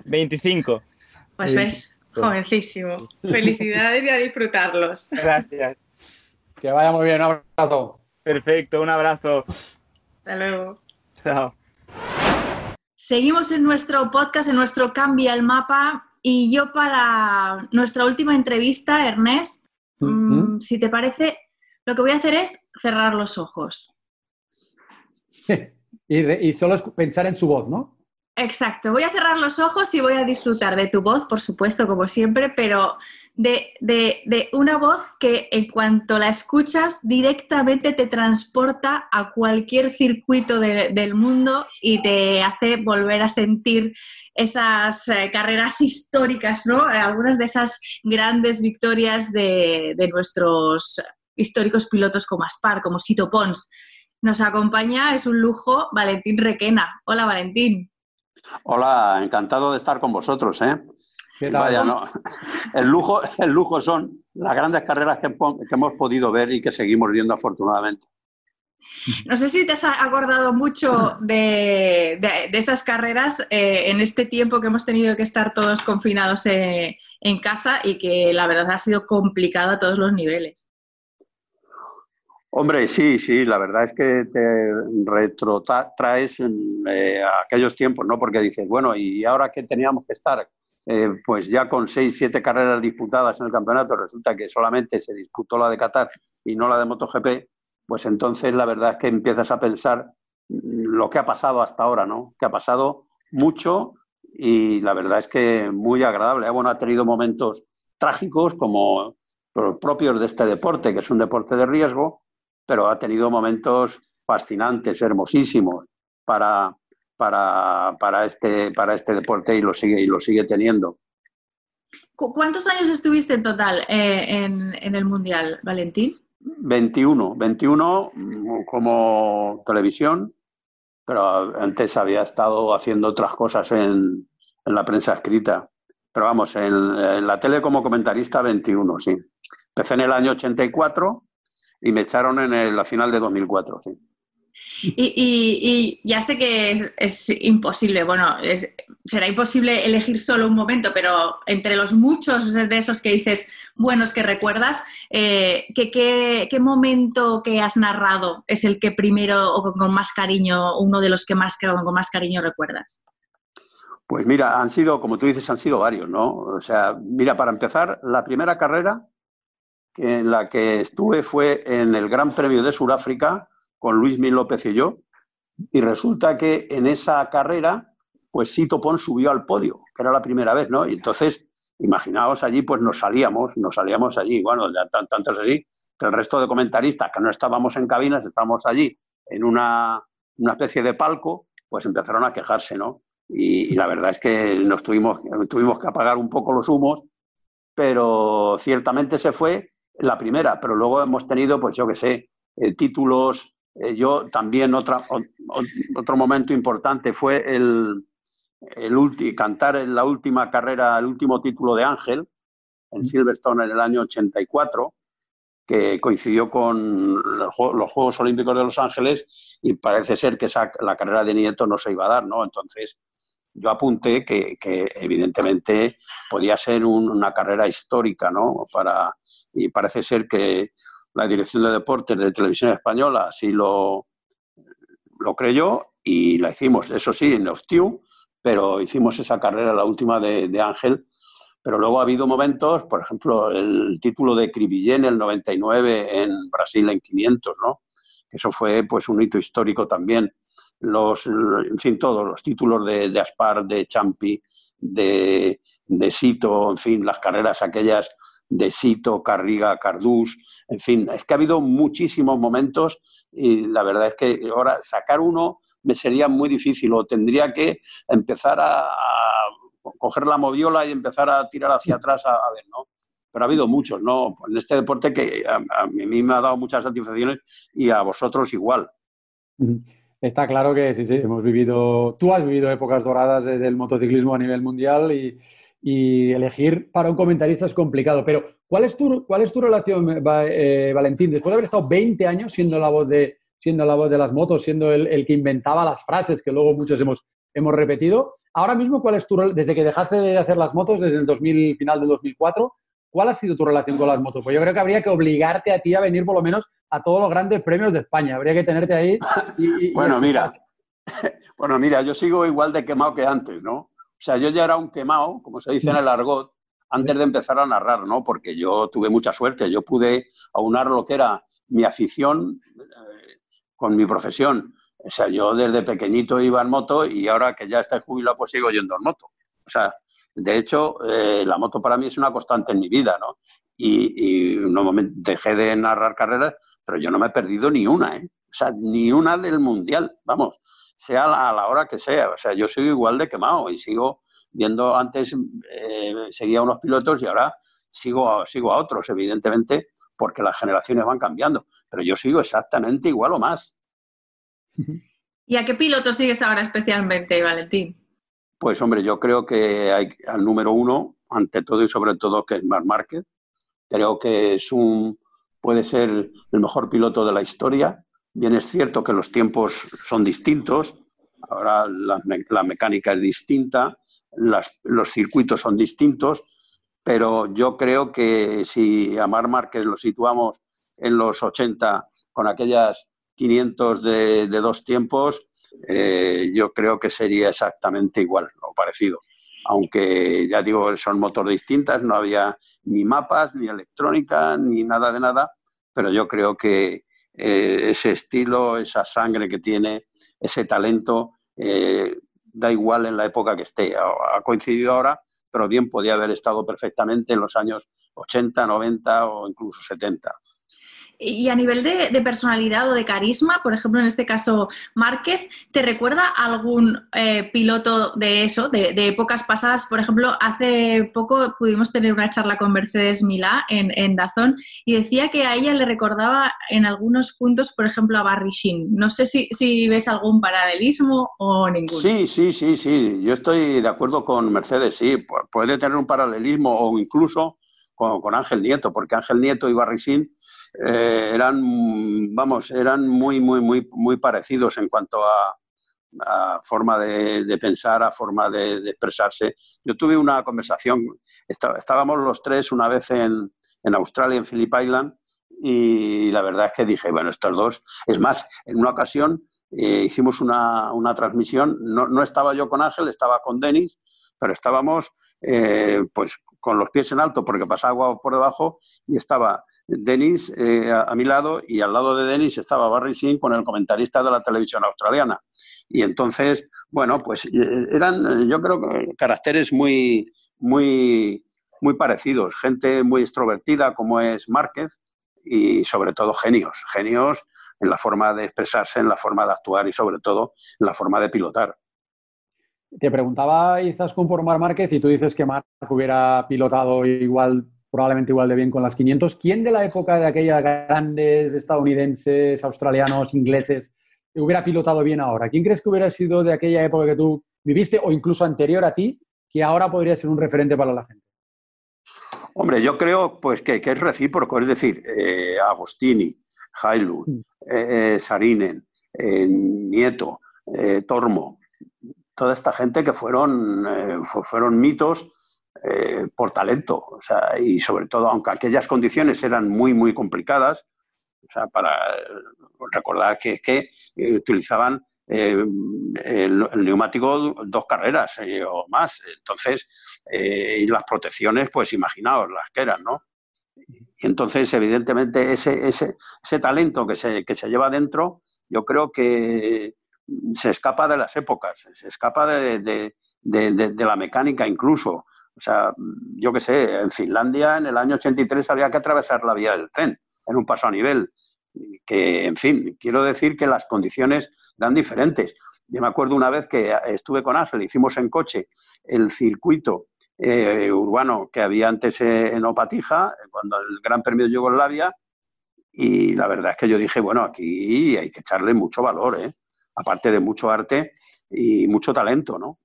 25. Pues ves, Jovencísimo. Felicidades y a disfrutarlos. Gracias. Que vaya muy bien. Un abrazo. Perfecto, un abrazo. Hasta luego. Chao. Seguimos en nuestro podcast, en nuestro Cambia el Mapa. Y yo para nuestra última entrevista, Ernest, mm, si te parece, lo que voy a hacer es cerrar los ojos. *laughs* y, y solo es pensar en su voz, ¿no? Exacto, voy a cerrar los ojos y voy a disfrutar de tu voz, por supuesto, como siempre, pero de, una voz que en cuanto la escuchas directamente te transporta a cualquier circuito del mundo y te hace volver a sentir esas eh, carreras históricas, ¿no? Algunas de esas grandes victorias de nuestros históricos pilotos como Aspar, como Sito Pons. Nos acompaña, es un lujo, Valentín Requena. Hola, Valentín. Hola, encantado de estar con vosotros. ¿eh? Vaya, no. El lujo, el lujo son las grandes carreras que, hemos podido ver y que seguimos viendo afortunadamente. No sé si te has acordado mucho de, esas carreras eh, en este tiempo que hemos tenido que estar todos confinados eh, en casa y que la verdad ha sido complicado a todos los niveles. Hombre, sí, sí, la verdad es que te retrotraes en eh, aquellos tiempos, ¿no? Porque dices, bueno, ¿y ahora que teníamos que estar? Eh, pues ya con seis, siete carreras disputadas en el campeonato, resulta que solamente se disputó la de Qatar y no la de MotoGP, pues entonces la verdad es que empiezas a pensar lo que ha pasado hasta ahora, ¿no? Que ha pasado mucho y la verdad es que muy agradable. Bueno, ha tenido momentos trágicos como propios de este deporte, que es un deporte de riesgo, pero ha tenido momentos fascinantes, hermosísimos para, para, este, para este deporte y lo sigue, y lo sigue teniendo. ¿Cuántos años estuviste en total eh, en, el Mundial, Valentín? 21, 21 como televisión, pero antes había estado haciendo otras cosas en, en la prensa escrita. Pero vamos, en, la tele como comentarista 21, sí. Empecé en el año 84 y me echaron en la final de 2004, sí. Y, ya sé que es, imposible, bueno, será imposible elegir solo un momento, pero entre los muchos de esos que dices buenos que recuerdas, eh, ¿qué, momento que has narrado es el que primero o con, más cariño, uno de los que más creo con más cariño recuerdas? Pues mira, han sido, como tú dices, han sido varios, ¿no? O sea, mira, para empezar, la primera carrera en la que estuve fue en el Gran Premio de Sudáfrica con Luis Mil López y yo, y resulta que en esa carrera, pues Sito Pons subió al podio, que era la primera vez, ¿no? Y entonces, imaginaos allí, pues nos salíamos, nos salíamos allí, bueno, tanto es así, que el resto de comentaristas que no estábamos en cabinas, estábamos allí en una, especie de palco, pues empezaron a quejarse, ¿no? Y, la verdad es que nos tuvimos, tuvimos que apagar un poco los humos, pero ciertamente se fue la primera, pero luego hemos tenido, pues yo qué sé, eh, títulos eh, yo también otra, otro momento importante fue el, el cantar en la última carrera, el último título de Ángel en Silverstone en el año 84, que coincidió con los Juegos Olímpicos de Los Ángeles y parece ser que la carrera de Nieto no se iba a dar, ¿no? Entonces yo apunté que, evidentemente podía ser una carrera histórica, ¿no? Para, y parece ser que la Dirección de Deportes de Televisión Española así lo, lo creyó y la hicimos, eso sí, en Oftiu, pero hicimos esa carrera, la última de, Ángel. Pero luego ha habido momentos, por ejemplo, el título de Cribillén en el 99 en Brasil en 500, ¿no? Eso fue pues un hito histórico también. Los, en fin, todos los títulos de, Aspar, de Champi, de, de Sito, en fin, las carreras aquellas de Sito, Carriga, Cardús, en fin, es que ha habido muchísimos momentos y la verdad es que ahora sacar uno me sería muy difícil o tendría que empezar a, coger la moviola y empezar a tirar hacia atrás a, ver, ¿no? Pero ha habido muchos, ¿no? En este deporte que a, mí me ha dado muchas satisfacciones y a vosotros igual. Está claro que sí, sí, hemos vivido, tú has vivido épocas doradas del motociclismo a nivel mundial y, y elegir para un comentarista es complicado. Pero, ¿cuál es tu, cuál es tu relación, eh, Valentín? Después de haber estado 20 años siendo la voz de, siendo la voz de las motos, siendo el, que inventaba las frases que luego muchos hemos, hemos repetido, ahora mismo, ¿cuál es tu desde que dejaste de hacer las motos, desde el 2000, final del 2004, ¿cuál ha sido tu relación con las motos? Pues yo creo que habría que obligarte a ti a venir por lo menos a todos los grandes premios de España. Habría que tenerte ahí. bueno, mira. *laughs* Bueno, mira, yo sigo igual de quemado que antes, ¿no? O sea, yo ya era un quemado, como se dice en el argot, antes de empezar a narrar, ¿no? Porque yo tuve mucha suerte, yo pude aunar lo que era mi afición eh, con mi profesión. O sea, yo desde pequeñito iba en moto y ahora que ya estoy jubilado, pues sigo yendo en moto. O sea, de hecho, eh, la moto para mí es una constante en mi vida, ¿no? Y, y no dejé de narrar carreras, pero yo no me he perdido ni una, ¿eh? O sea, ni una del mundial, vamos sea a la hora que sea. O sea, yo soy igual de quemado y sigo viendo, antes eh, seguía a unos pilotos y ahora sigo a, sigo a otros, evidentemente, porque las generaciones van cambiando. Pero yo sigo exactamente igual o más. *laughs* ¿Y a qué piloto sigues ahora especialmente, Valentín? Pues hombre, yo creo que hay al número uno, ante todo y sobre todo, que es Marc Márquez. Creo que es un, puede ser el mejor piloto de la historia Bien es cierto que los tiempos son distintos, ahora la, mecánica es distinta, los circuitos son distintos, pero yo creo que si a Mar Márquez lo situamos en los 80 con aquellas 500 de, dos tiempos, eh, yo creo que sería exactamente igual o parecido. Aunque ya digo, son motores distintas, no había ni mapas, ni electrónica, ni nada de nada, pero yo creo que, eh, ese estilo, esa sangre que tiene, ese talento, eh, da igual en la época que esté. Ha, coincidido ahora, pero bien podía haber estado perfectamente en los años 80, 90 o incluso 70. Y a nivel de, personalidad o de carisma, por ejemplo, en este caso Márquez, ¿te recuerda algún eh, piloto de eso, de, épocas pasadas? Por ejemplo, hace poco pudimos tener una charla con Mercedes Milá en, Dazón y decía que a ella le recordaba en algunos puntos, por ejemplo, a Barry. No sé si, ves algún paralelismo o ninguno. Sí, sí, sí, sí. Yo estoy de acuerdo con Mercedes, sí. Puede tener un paralelismo o incluso con, Ángel Nieto, porque Ángel Nieto y Barrisín eh, eran, vamos, eran muy, muy, muy, muy parecidos en cuanto a, forma de, pensar, a forma de, expresarse. Yo tuve una conversación, estábamos los tres una vez en, en Australia, en Phillip Island, y la verdad es que dije, bueno, estos dos, es más, en una ocasión eh, hicimos una, una transmisión, no, no, estaba yo con Ángel, estaba con Denis, pero estábamos eh, pues con los pies en alto porque pasaba agua por debajo y estaba Denis eh, a, mi lado y al lado de Denis estaba Barry Singh con el comentarista de la televisión australiana. Y entonces, bueno, pues eran, yo creo, caracteres muy, muy, muy parecidos. Gente muy extrovertida como es Márquez y sobre todo genios, genios en la forma de expresarse, en la forma de actuar y sobre todo en la forma de pilotar. Te preguntaba Izaskun por Mar Márquez y tú dices que Marc hubiera pilotado igual, probablemente igual de bien con las 500. ¿Quién de la época de aquellas grandes estadounidenses, australianos, ingleses, hubiera pilotado bien ahora? ¿Quién crees que hubiera sido de aquella época que tú viviste o incluso anterior a ti, que ahora podría ser un referente para la gente? Hombre, yo creo pues que, es recíproco, es decir, eh, Agostini, Hailun, mm. eh, eh, Sarinen, Nieto, Tormo, toda esta gente que fueron, fueron mitos por talento, o sea, y sobre todo, aunque aquellas condiciones eran muy, muy complicadas, o sea, para recordar que, que utilizaban el, neumático dos carreras o más. Entonces, y las protecciones, pues imaginaos las que eran, ¿no? Y entonces, evidentemente, ese, ese, ese talento que se, que se lleva dentro, yo creo que se escapa de las épocas, se escapa de, de, de, la mecánica incluso. O sea, yo qué sé, en Finlandia en el año 83 había que atravesar la vía del tren en un paso a nivel. Que, en fin, quiero decir que las condiciones eran diferentes. Yo me acuerdo una vez que estuve con Ángel, hicimos en coche el circuito eh, urbano que había antes en Opatija, cuando el Gran Premio de Yugoslavia, y la verdad es que yo dije, bueno, aquí hay que echarle mucho valor, ¿eh? aparte de mucho arte y mucho talento, ¿no?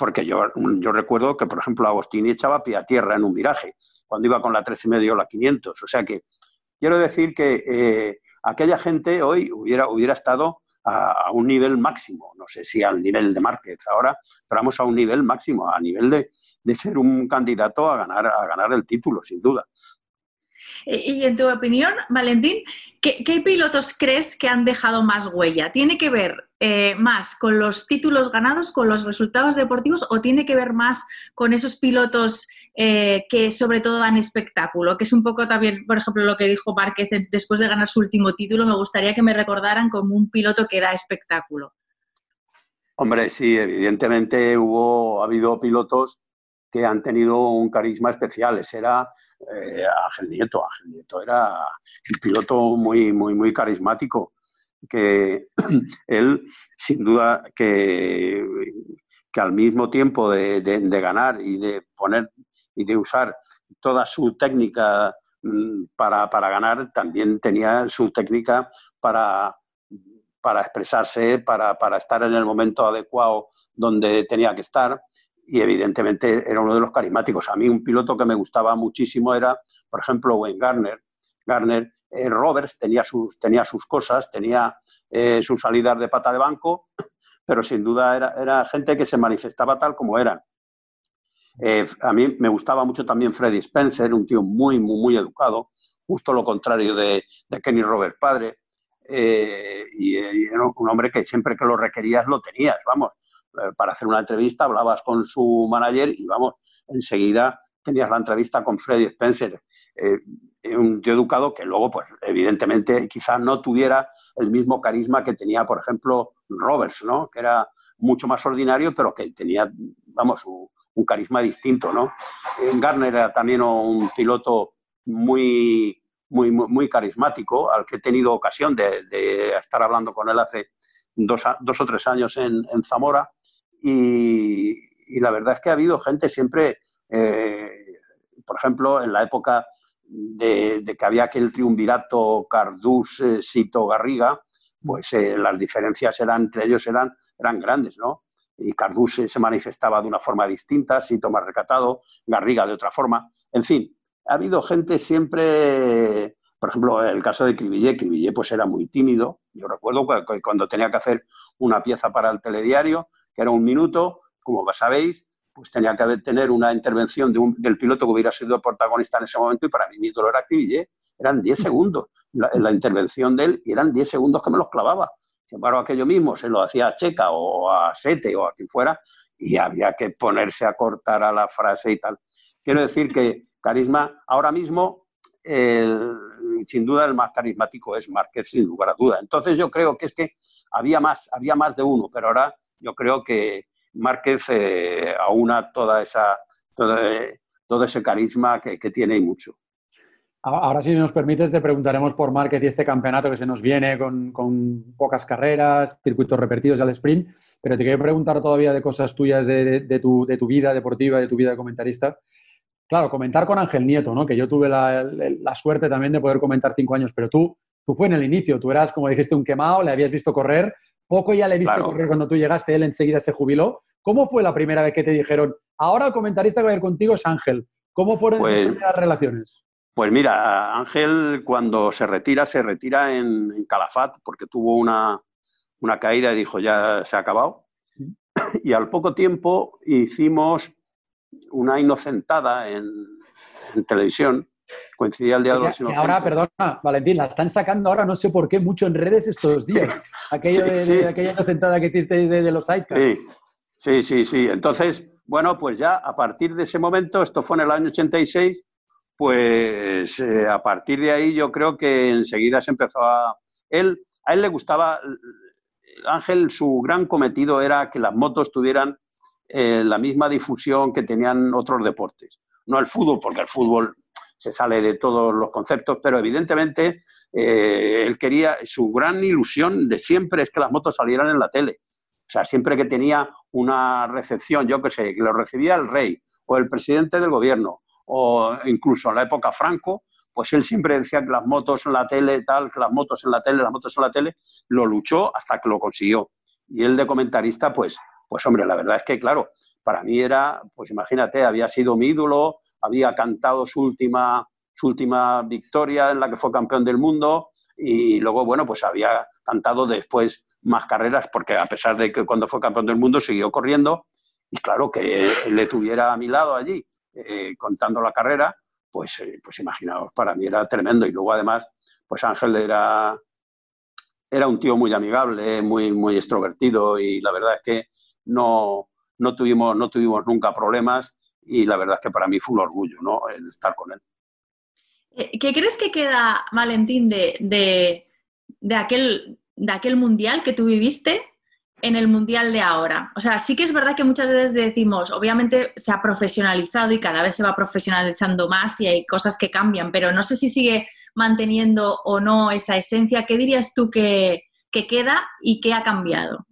Porque yo, yo recuerdo que, por ejemplo, Agostini echaba pie a tierra en un viraje, cuando iba con la 3,5 y medio o la 500. O sea que quiero decir que aquella gente hoy hubiera, hubiera estado a, un nivel máximo, no sé si al nivel de Márquez ahora, pero vamos a un nivel máximo, a nivel de, de ser un candidato a ganar, a ganar el título, sin duda. Y en tu opinión, Valentín, ¿qué, pilotos crees que han dejado más huella? ¿Tiene que ver eh, más con los títulos ganados, con los resultados deportivos o tiene que ver más con esos pilotos eh, que sobre todo dan espectáculo? Que es un poco también, por ejemplo, lo que dijo Márquez después de ganar su último título, me gustaría que me recordaran como un piloto que da espectáculo. Hombre, sí, evidentemente hubo, ha habido pilotos que han tenido un carisma especial. Eh, Ángel Nieto. Ángel Nieto era un piloto muy, muy, muy carismático, que *clears throat* él, sin duda, que, que al mismo tiempo de, ganar y de poner y de usar toda su técnica mm, para, ganar, también tenía su técnica para, para expresarse, para, para estar en el momento adecuado donde tenía que estar y evidentemente era uno de los carismáticos. A mí un piloto que me gustaba muchísimo era, por ejemplo, Wayne Garner. Garner eh, Roberts tenía sus, tenía sus cosas, tenía eh, sus salidas de pata de banco, *coughs* pero sin duda era, era gente que se manifestaba tal como eran. Eh, a mí me gustaba mucho también Freddy Spencer, un tío muy, muy, muy educado, justo lo contrario de, Kenny Robert padre, y, y, era un hombre que siempre que lo requerías lo tenías, vamos. Eh, para hacer una entrevista, hablabas con su manager y vamos, enseguida tenías la entrevista con Freddy Spencer. Eh, un tío educado que luego, pues, evidentemente, quizás no tuviera el mismo carisma que tenía, por ejemplo, Roberts, ¿no? Que era mucho más ordinario, pero que tenía, vamos, un, carisma distinto, ¿no? Garner era también un piloto muy, muy, muy, carismático, al que he tenido ocasión de, estar hablando con él hace dos, dos o tres años en, Zamora. Y, la verdad es que ha habido gente siempre, eh, por ejemplo, en la época de, que había aquel triunvirato Cardús, eh, pues eh, las diferencias eran, entre ellos eran, eran grandes, ¿no? Y Cardús se manifestaba de una forma distinta, Sito más recatado, Garriga de otra forma. En fin, ha habido gente siempre, por ejemplo, el caso de Cribillé, Cribillé pues era muy tímido. Yo recuerdo cuando tenía que hacer una pieza para el telediario, que era un minuto, como sabéis, pues tenía que tener una intervención del piloto que hubiera sido el protagonista en ese momento y para mí mi dolor era Cribillé. Eran 10 segundos la, intervención de él y eran 10 segundos que me los clavaba. Sin embargo, aquello mismo se lo hacía a Checa o a Sete o a quien fuera y había que ponerse a cortar a la frase y tal. Quiero decir que carisma, ahora mismo, sin duda el más carismático es Márquez, sin lugar a duda. Entonces yo creo que es que había más, había más de uno, pero ahora yo creo que Márquez eh, aúna toda esa, todo, ese carisma que, tiene y mucho. Ahora, si nos permites, te preguntaremos por Márquez y este campeonato que se nos viene con, pocas carreras, circuitos repetidos al sprint, pero te quiero preguntar todavía de cosas tuyas de, tu, de, tu, vida deportiva, de tu vida de comentarista. Claro, comentar con Ángel Nieto, ¿no? Que yo tuve la, suerte también de poder comentar cinco años, pero tú, tú fue en el inicio, tú eras, como dijiste, un quemado, le habías visto correr, poco ya le viste correr cuando tú llegaste, él enseguida se jubiló. ¿Cómo fue la primera vez que te dijeron, ahora el comentarista que va a ir contigo es Ángel? ¿Cómo fueron pues, las relaciones? Pues mira, Ángel cuando se retira, se retira en, Calafat porque tuvo una, una caída y dijo, ya se ha acabado. Y al poco tiempo hicimos una inocentada en, televisión. Coincidía el día de los Ahora, perdona, Valentín, la están sacando ahora, no sé por qué, mucho en redes estos días. *laughs* Aquello de, aquella inocentada que hiciste de, los Sidecars. Sí, sí, sí, sí. Entonces, bueno, pues ya a partir de ese momento, esto fue en el año 86, pues eh, a partir de ahí yo creo que enseguida se empezó a... Él, a él le gustaba, Ángel, su gran cometido era que las motos tuvieran eh, la misma difusión que tenían otros deportes. No el fútbol, porque el fútbol se sale de todos los conceptos, pero evidentemente eh, él quería, su gran ilusión de siempre es que las motos salieran en la tele. O sea, siempre que tenía una recepción, yo qué sé, que lo recibía el rey o el presidente del gobierno, o incluso en la época Franco, pues él siempre decía que las motos en la tele, tal, que las motos en la tele, las motos en la tele, lo luchó hasta que lo consiguió. Y él de comentarista, pues pues hombre, la verdad es que, claro, para mí era, pues imagínate, había sido mi ídolo, había cantado su última, su última victoria en la que fue campeón del mundo y luego, bueno, pues había cantado después más carreras porque a pesar de que cuando fue campeón del mundo siguió corriendo y claro, que le tuviera a mi lado allí eh, contando la carrera, pues, eh, pues imaginaos, para mí era tremendo. Y luego además, pues Ángel era, era un tío muy amigable, muy, muy extrovertido y la verdad es que no, no, tuvimos, no tuvimos nunca problemas y la verdad es que para mí fue un orgullo ¿no? el estar con él. Eh, ¿Qué crees que queda, Valentín, de, de, aquel, de aquel mundial que tú viviste en el mundial de ahora? O sea, sí que es verdad que muchas veces decimos, obviamente se ha profesionalizado y cada vez se va profesionalizando más y hay cosas que cambian, pero no sé si sigue manteniendo o no esa esencia. ¿Qué dirías tú que, que queda y qué ha cambiado?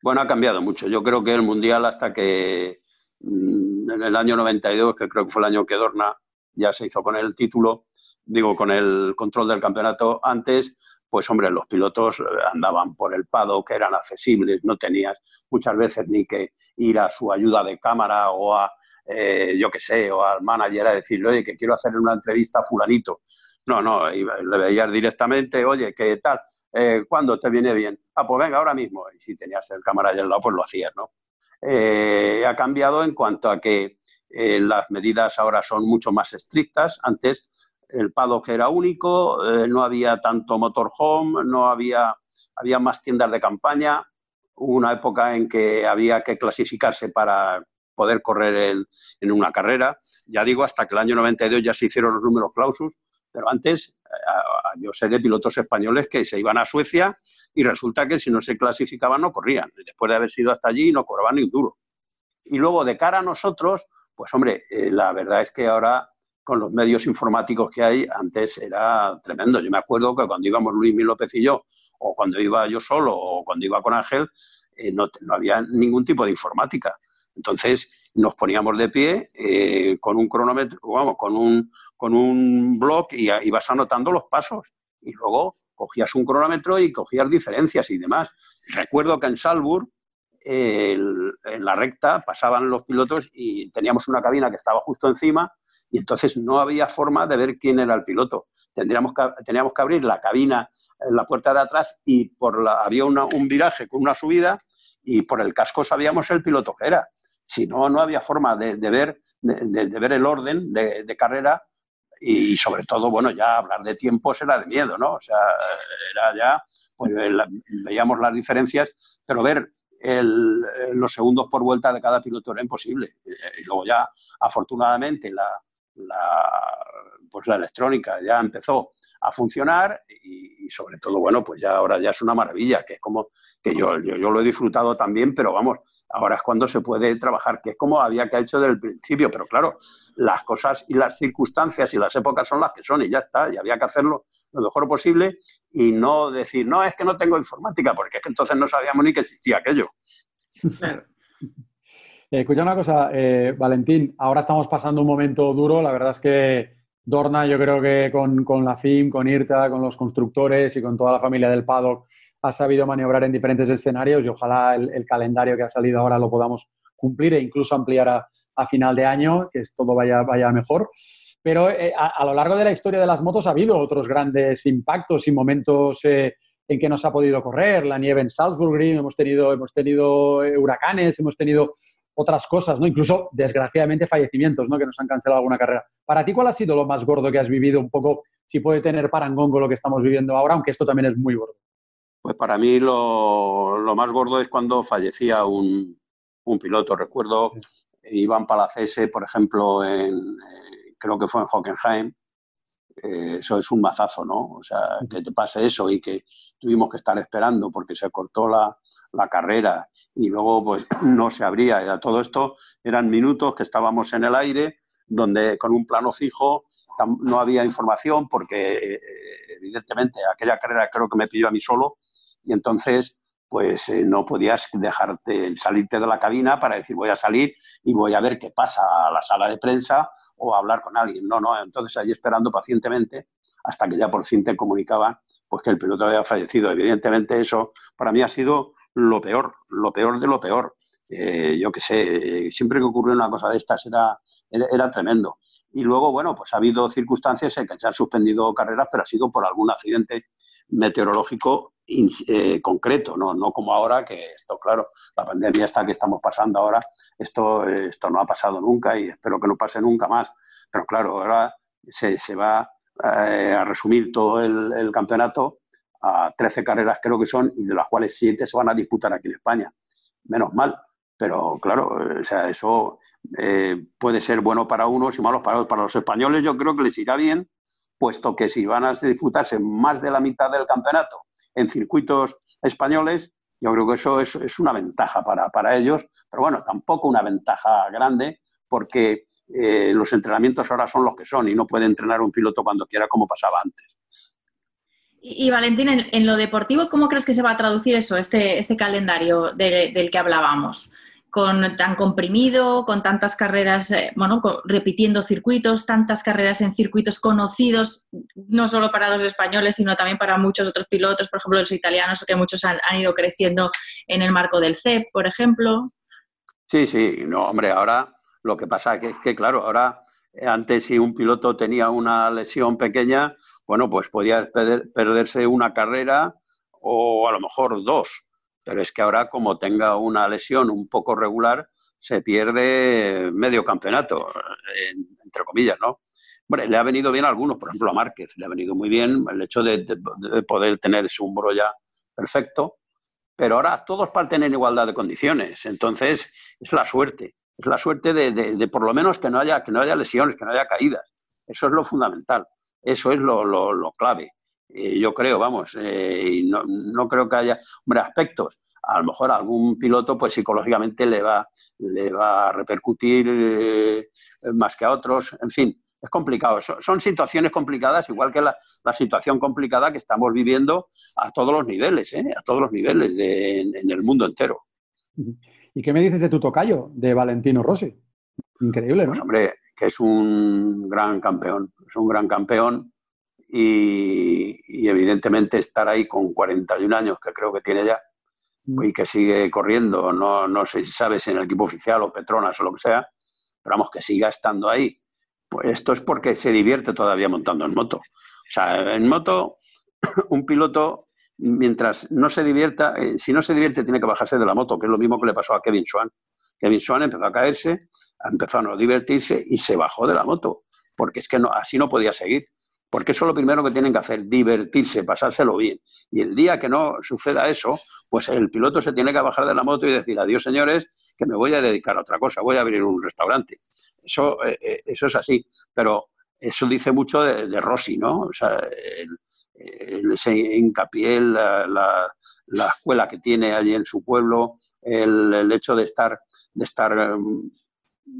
Bueno, ha cambiado mucho. Yo creo que el Mundial hasta que en el año 92, que creo que fue el año que Dorna ya se hizo con el título, digo, con el control del campeonato antes, pues hombre, los pilotos eh, andaban por el pado, que eran accesibles, no tenías muchas veces ni que ir a su ayuda de cámara o a, eh, yo qué sé, o al manager a decirle, oye, que quiero hacer una entrevista a fulanito. No, no, le veías directamente, oye, ¿qué tal? Eh, ¿cuándo te viene bien? Ah, pues venga, ahora mismo. Y si tenías el cámara al lado, pues lo hacías, ¿no? Eh, ha cambiado en cuanto a que eh, las medidas ahora son mucho más estrictas. Antes el paddock era único, no había tanto motorhome, no había, había más tiendas de campaña. Hubo una época en que había que clasificarse para poder correr en, una carrera. Ya digo, hasta que el año 92 ya se hicieron los números clausus, pero antes yo sé de pilotos españoles que se iban a Suecia y resulta que si no se clasificaban no corrían. Después de haber sido hasta allí no cobraban ni un duro. Y luego de cara a nosotros, pues hombre, eh, la verdad es que ahora con los medios informáticos que hay, antes era tremendo. Yo me acuerdo que cuando íbamos Luis Mil López y yo, o cuando iba yo solo, o cuando iba con Ángel, eh, no, había ningún tipo de informática. Entonces nos poníamos de pie eh, con un cronómetro, vamos, con un, con un blog y ibas anotando los pasos. Y luego cogías un cronómetro y cogías diferencias y demás. Recuerdo que en Salzburg, en la recta, pasaban los pilotos y teníamos una cabina que estaba justo encima y entonces no había forma de ver quién era el piloto. Tendríamos que, teníamos que abrir la cabina la puerta de atrás y por la, había un viraje con una subida y por el casco sabíamos el piloto que era. Si no, no había forma de, ver, de, ver el orden de, carrera y sobre todo, bueno, ya hablar de tiempos era de miedo, ¿no? O sea, era ya, pues veíamos las diferencias, pero ver los segundos por vuelta de cada piloto era imposible. Y luego ya, afortunadamente, la, pues la electrónica ya empezó a funcionar y, sobre todo, bueno, pues ya ahora ya es una maravilla, que es como que yo, yo, lo he disfrutado también, pero vamos, ahora es cuando se puede trabajar, que es como había que hecho desde el principio, pero claro, las cosas y las circunstancias y las épocas son las que son y ya está, y había que hacerlo lo mejor posible y no decir, no, es que no tengo informática, porque es que entonces no sabíamos ni que existía aquello. Eh, escucha una cosa, eh, Valentín, ahora estamos pasando un momento duro, la verdad es que Dorna, yo creo que con, la FIM, con IRTA, con los constructores y con toda la familia del paddock ha sabido maniobrar en diferentes escenarios y ojalá el, calendario que ha salido ahora lo podamos cumplir e incluso ampliar a, final de año, que todo vaya, vaya mejor. Pero eh, a, lo largo de la historia de las motos ha habido otros grandes impactos y momentos eh, en que nos ha podido correr. La nieve en Salzburg hemos tenido, hemos tenido eh, huracanes, hemos tenido otras cosas, ¿no? Incluso, desgraciadamente, fallecimientos, ¿no? Que nos han cancelado alguna carrera. Para ti, ¿cuál ha sido lo más gordo que has vivido? Un poco, si puede tener parangón con lo que estamos viviendo ahora, aunque esto también es muy gordo. Pues para mí lo, más gordo es cuando fallecía un, piloto. Recuerdo Iván Palacese, por ejemplo, en, eh, creo que fue en Hockenheim. Eh, eso es un mazazo, ¿no? O sea, que te pase eso y que tuvimos que estar esperando porque se cortó la, la carrera y luego pues *clears throat* no se abría. Era todo esto eran minutos que estábamos en el aire donde con un plano fijo no había información porque eh, evidentemente aquella carrera creo que me pidió a mí solo y entonces pues eh, no podías dejarte salirte de la cabina para decir voy a salir y voy a ver qué pasa a la sala de prensa o a hablar con alguien. No, no, entonces allí esperando pacientemente hasta que ya por fin te comunicaban pues que el piloto había fallecido. Evidentemente eso para mí ha sido lo peor, lo peor de lo peor. Eh, yo qué sé, siempre que ocurrió una cosa de estas era, era, tremendo. Y luego, bueno, pues ha habido circunstancias en que se han suspendido carreras, pero ha sido por algún accidente meteorológico eh, concreto, ¿no? no como ahora, que esto, claro, la pandemia esta que estamos pasando ahora, esto, esto no ha pasado nunca y espero que no pase nunca más. Pero claro, ahora se, se va eh, a resumir todo el, campeonato a 13 carreras creo que son, y de las cuales 7 se van a disputar aquí en España. Menos mal, pero claro, o sea, eso eh, puede ser bueno para unos y malos para otros. Para los españoles yo creo que les irá bien, puesto que si van a disputarse más de la mitad del campeonato en circuitos españoles, yo creo que eso es, una ventaja para, para, ellos, pero bueno, tampoco una ventaja grande, porque eh, los entrenamientos ahora son los que son y no puede entrenar un piloto cuando quiera como pasaba antes. Y, Valentín, en, lo deportivo, ¿cómo crees que se va a traducir eso, este, este calendario del que hablábamos? Con tan comprimido, con tantas carreras, eh, bueno, repitiendo circuitos, tantas carreras en circuitos conocidos, no solo para los españoles, sino también para muchos otros pilotos, por ejemplo, los italianos, que muchos han, ido creciendo en el marco del CEP, por ejemplo. Sí, sí, no, hombre, ahora lo que pasa es que claro, ahora eh, antes si un piloto tenía una lesión pequeña, bueno, pues podía perderse una carrera o a lo mejor dos. Pero es que ahora como tenga una lesión un poco regular, se pierde medio campeonato, entre comillas, ¿no? Bueno, le ha venido bien a algunos, por ejemplo a Márquez, le ha venido muy bien el hecho de, poder tener ese hombro ya perfecto, pero ahora todos parten en igualdad de condiciones, entonces es la suerte es la suerte de, por lo menos que no, haya, que no haya lesiones, que no haya caídas. Eso es lo fundamental, eso es lo, clave. Eh, yo creo, vamos, eh, y no, creo que haya, hombre, aspectos. A lo mejor a algún piloto, pues psicológicamente le va, le va a repercutir eh, más que a otros. En fin, es complicado. Son, situaciones complicadas, igual que la, situación complicada que estamos viviendo a todos los niveles, ¿eh? a todos los niveles en, el mundo entero. ¿Y qué me dices de tu tocayo, de Valentino Rossi? Increíble, ¿no? Pues hombre, que es un gran campeón, es un gran campeón y, evidentemente estar ahí con 41 años, que creo que tiene ya, mm. y que sigue corriendo, no, no sé si sabes en el equipo oficial o Petronas o lo que sea, pero vamos, que siga estando ahí pues esto es porque se divierte todavía montando en moto. O sea, en moto, *coughs* un piloto, mientras no se divierta, eh, si no se divierte, tiene que bajarse de la moto, que es lo mismo que le pasó a Kevin Swan. Kevin Swan empezó a caerse, empezó a no divertirse y se bajó de la moto, porque es que no, así no podía seguir. Porque eso es lo primero que tienen que hacer, divertirse, pasárselo bien. Y el día que no suceda eso, pues el piloto se tiene que bajar de la moto y decir, adiós señores, que me voy a dedicar a otra cosa, voy a abrir un restaurante. Eso, eh, eh, eso es así, pero eso dice mucho de, Rossi, ¿no? O sea, ese hincapié, la, la, escuela que tiene allí en su pueblo, el, hecho de estar, de estar mm,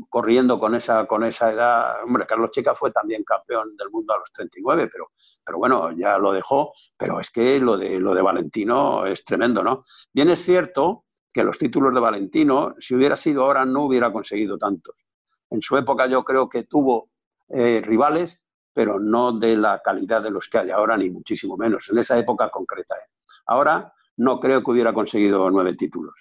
corriendo con esa, con esa edad. Hombre, Carlos Chica fue también campeón del mundo a los 39, pero, pero bueno, ya lo dejó. Pero es que lo de, lo de Valentino es tremendo, ¿no? Bien es cierto que los títulos de Valentino, si hubiera sido ahora, no hubiera conseguido tantos. En su época yo creo que tuvo eh, rivales, pero no de la calidad de los que hay ahora, ni muchísimo menos, en esa época concreta. ¿eh? Ahora no creo que hubiera conseguido nueve títulos.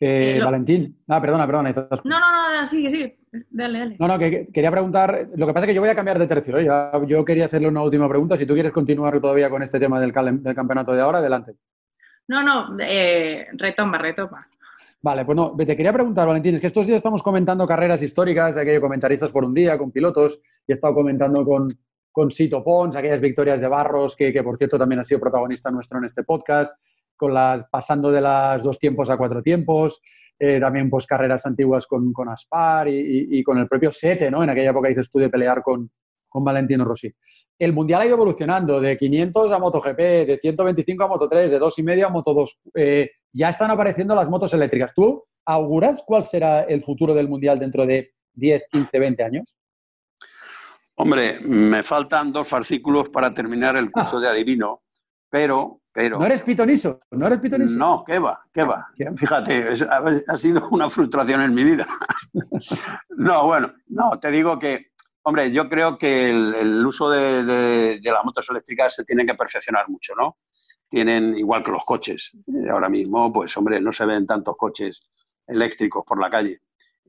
Eh, Valentín. Ah, perdona, perdona. No, no, no, sigue, sigue. Dale, dale. No, no, que, quería preguntar. Lo que pasa es que yo voy a cambiar de tercio. yo quería hacerle una última pregunta. Si tú quieres continuar todavía con este tema del, del campeonato de ahora, adelante. No, no, retoma, retoma. Vale, pues no, te quería preguntar, Valentín, es que estos días estamos comentando carreras históricas, aquellos comentaristas por un día, con pilotos, y he estado comentando con, con Sito Pons, aquellas victorias de Barros, que, por cierto también ha sido protagonista nuestro en este podcast, con las, pasando de las dos tiempos a cuatro tiempos, eh, también pues carreras antiguas con, con Aspar y, y, con el propio Sete, ¿no? En aquella época hice estudio de pelear con, con Valentino Rossi. El Mundial ha ido evolucionando de 500 a MotoGP, de 125 a Moto3, de 2,5 a Moto2. Eh, ya están apareciendo las motos eléctricas. ¿Tú auguras cuál será el futuro del Mundial dentro de 10, 15, 20 años? Hombre, me faltan dos fascículos para terminar el curso de adivino, pero, pero... ¿No eres pitoniso? ¿No eres pitoniso? No, qué va, qué va. Fíjate, ha sido una frustración en mi vida. *laughs* no, bueno, no, te digo que Hombre, yo creo que el, uso de, las motos eléctricas se tiene que perfeccionar mucho, ¿no? Tienen, igual que los coches, eh, ahora mismo, pues hombre, no se ven tantos coches eléctricos por la calle.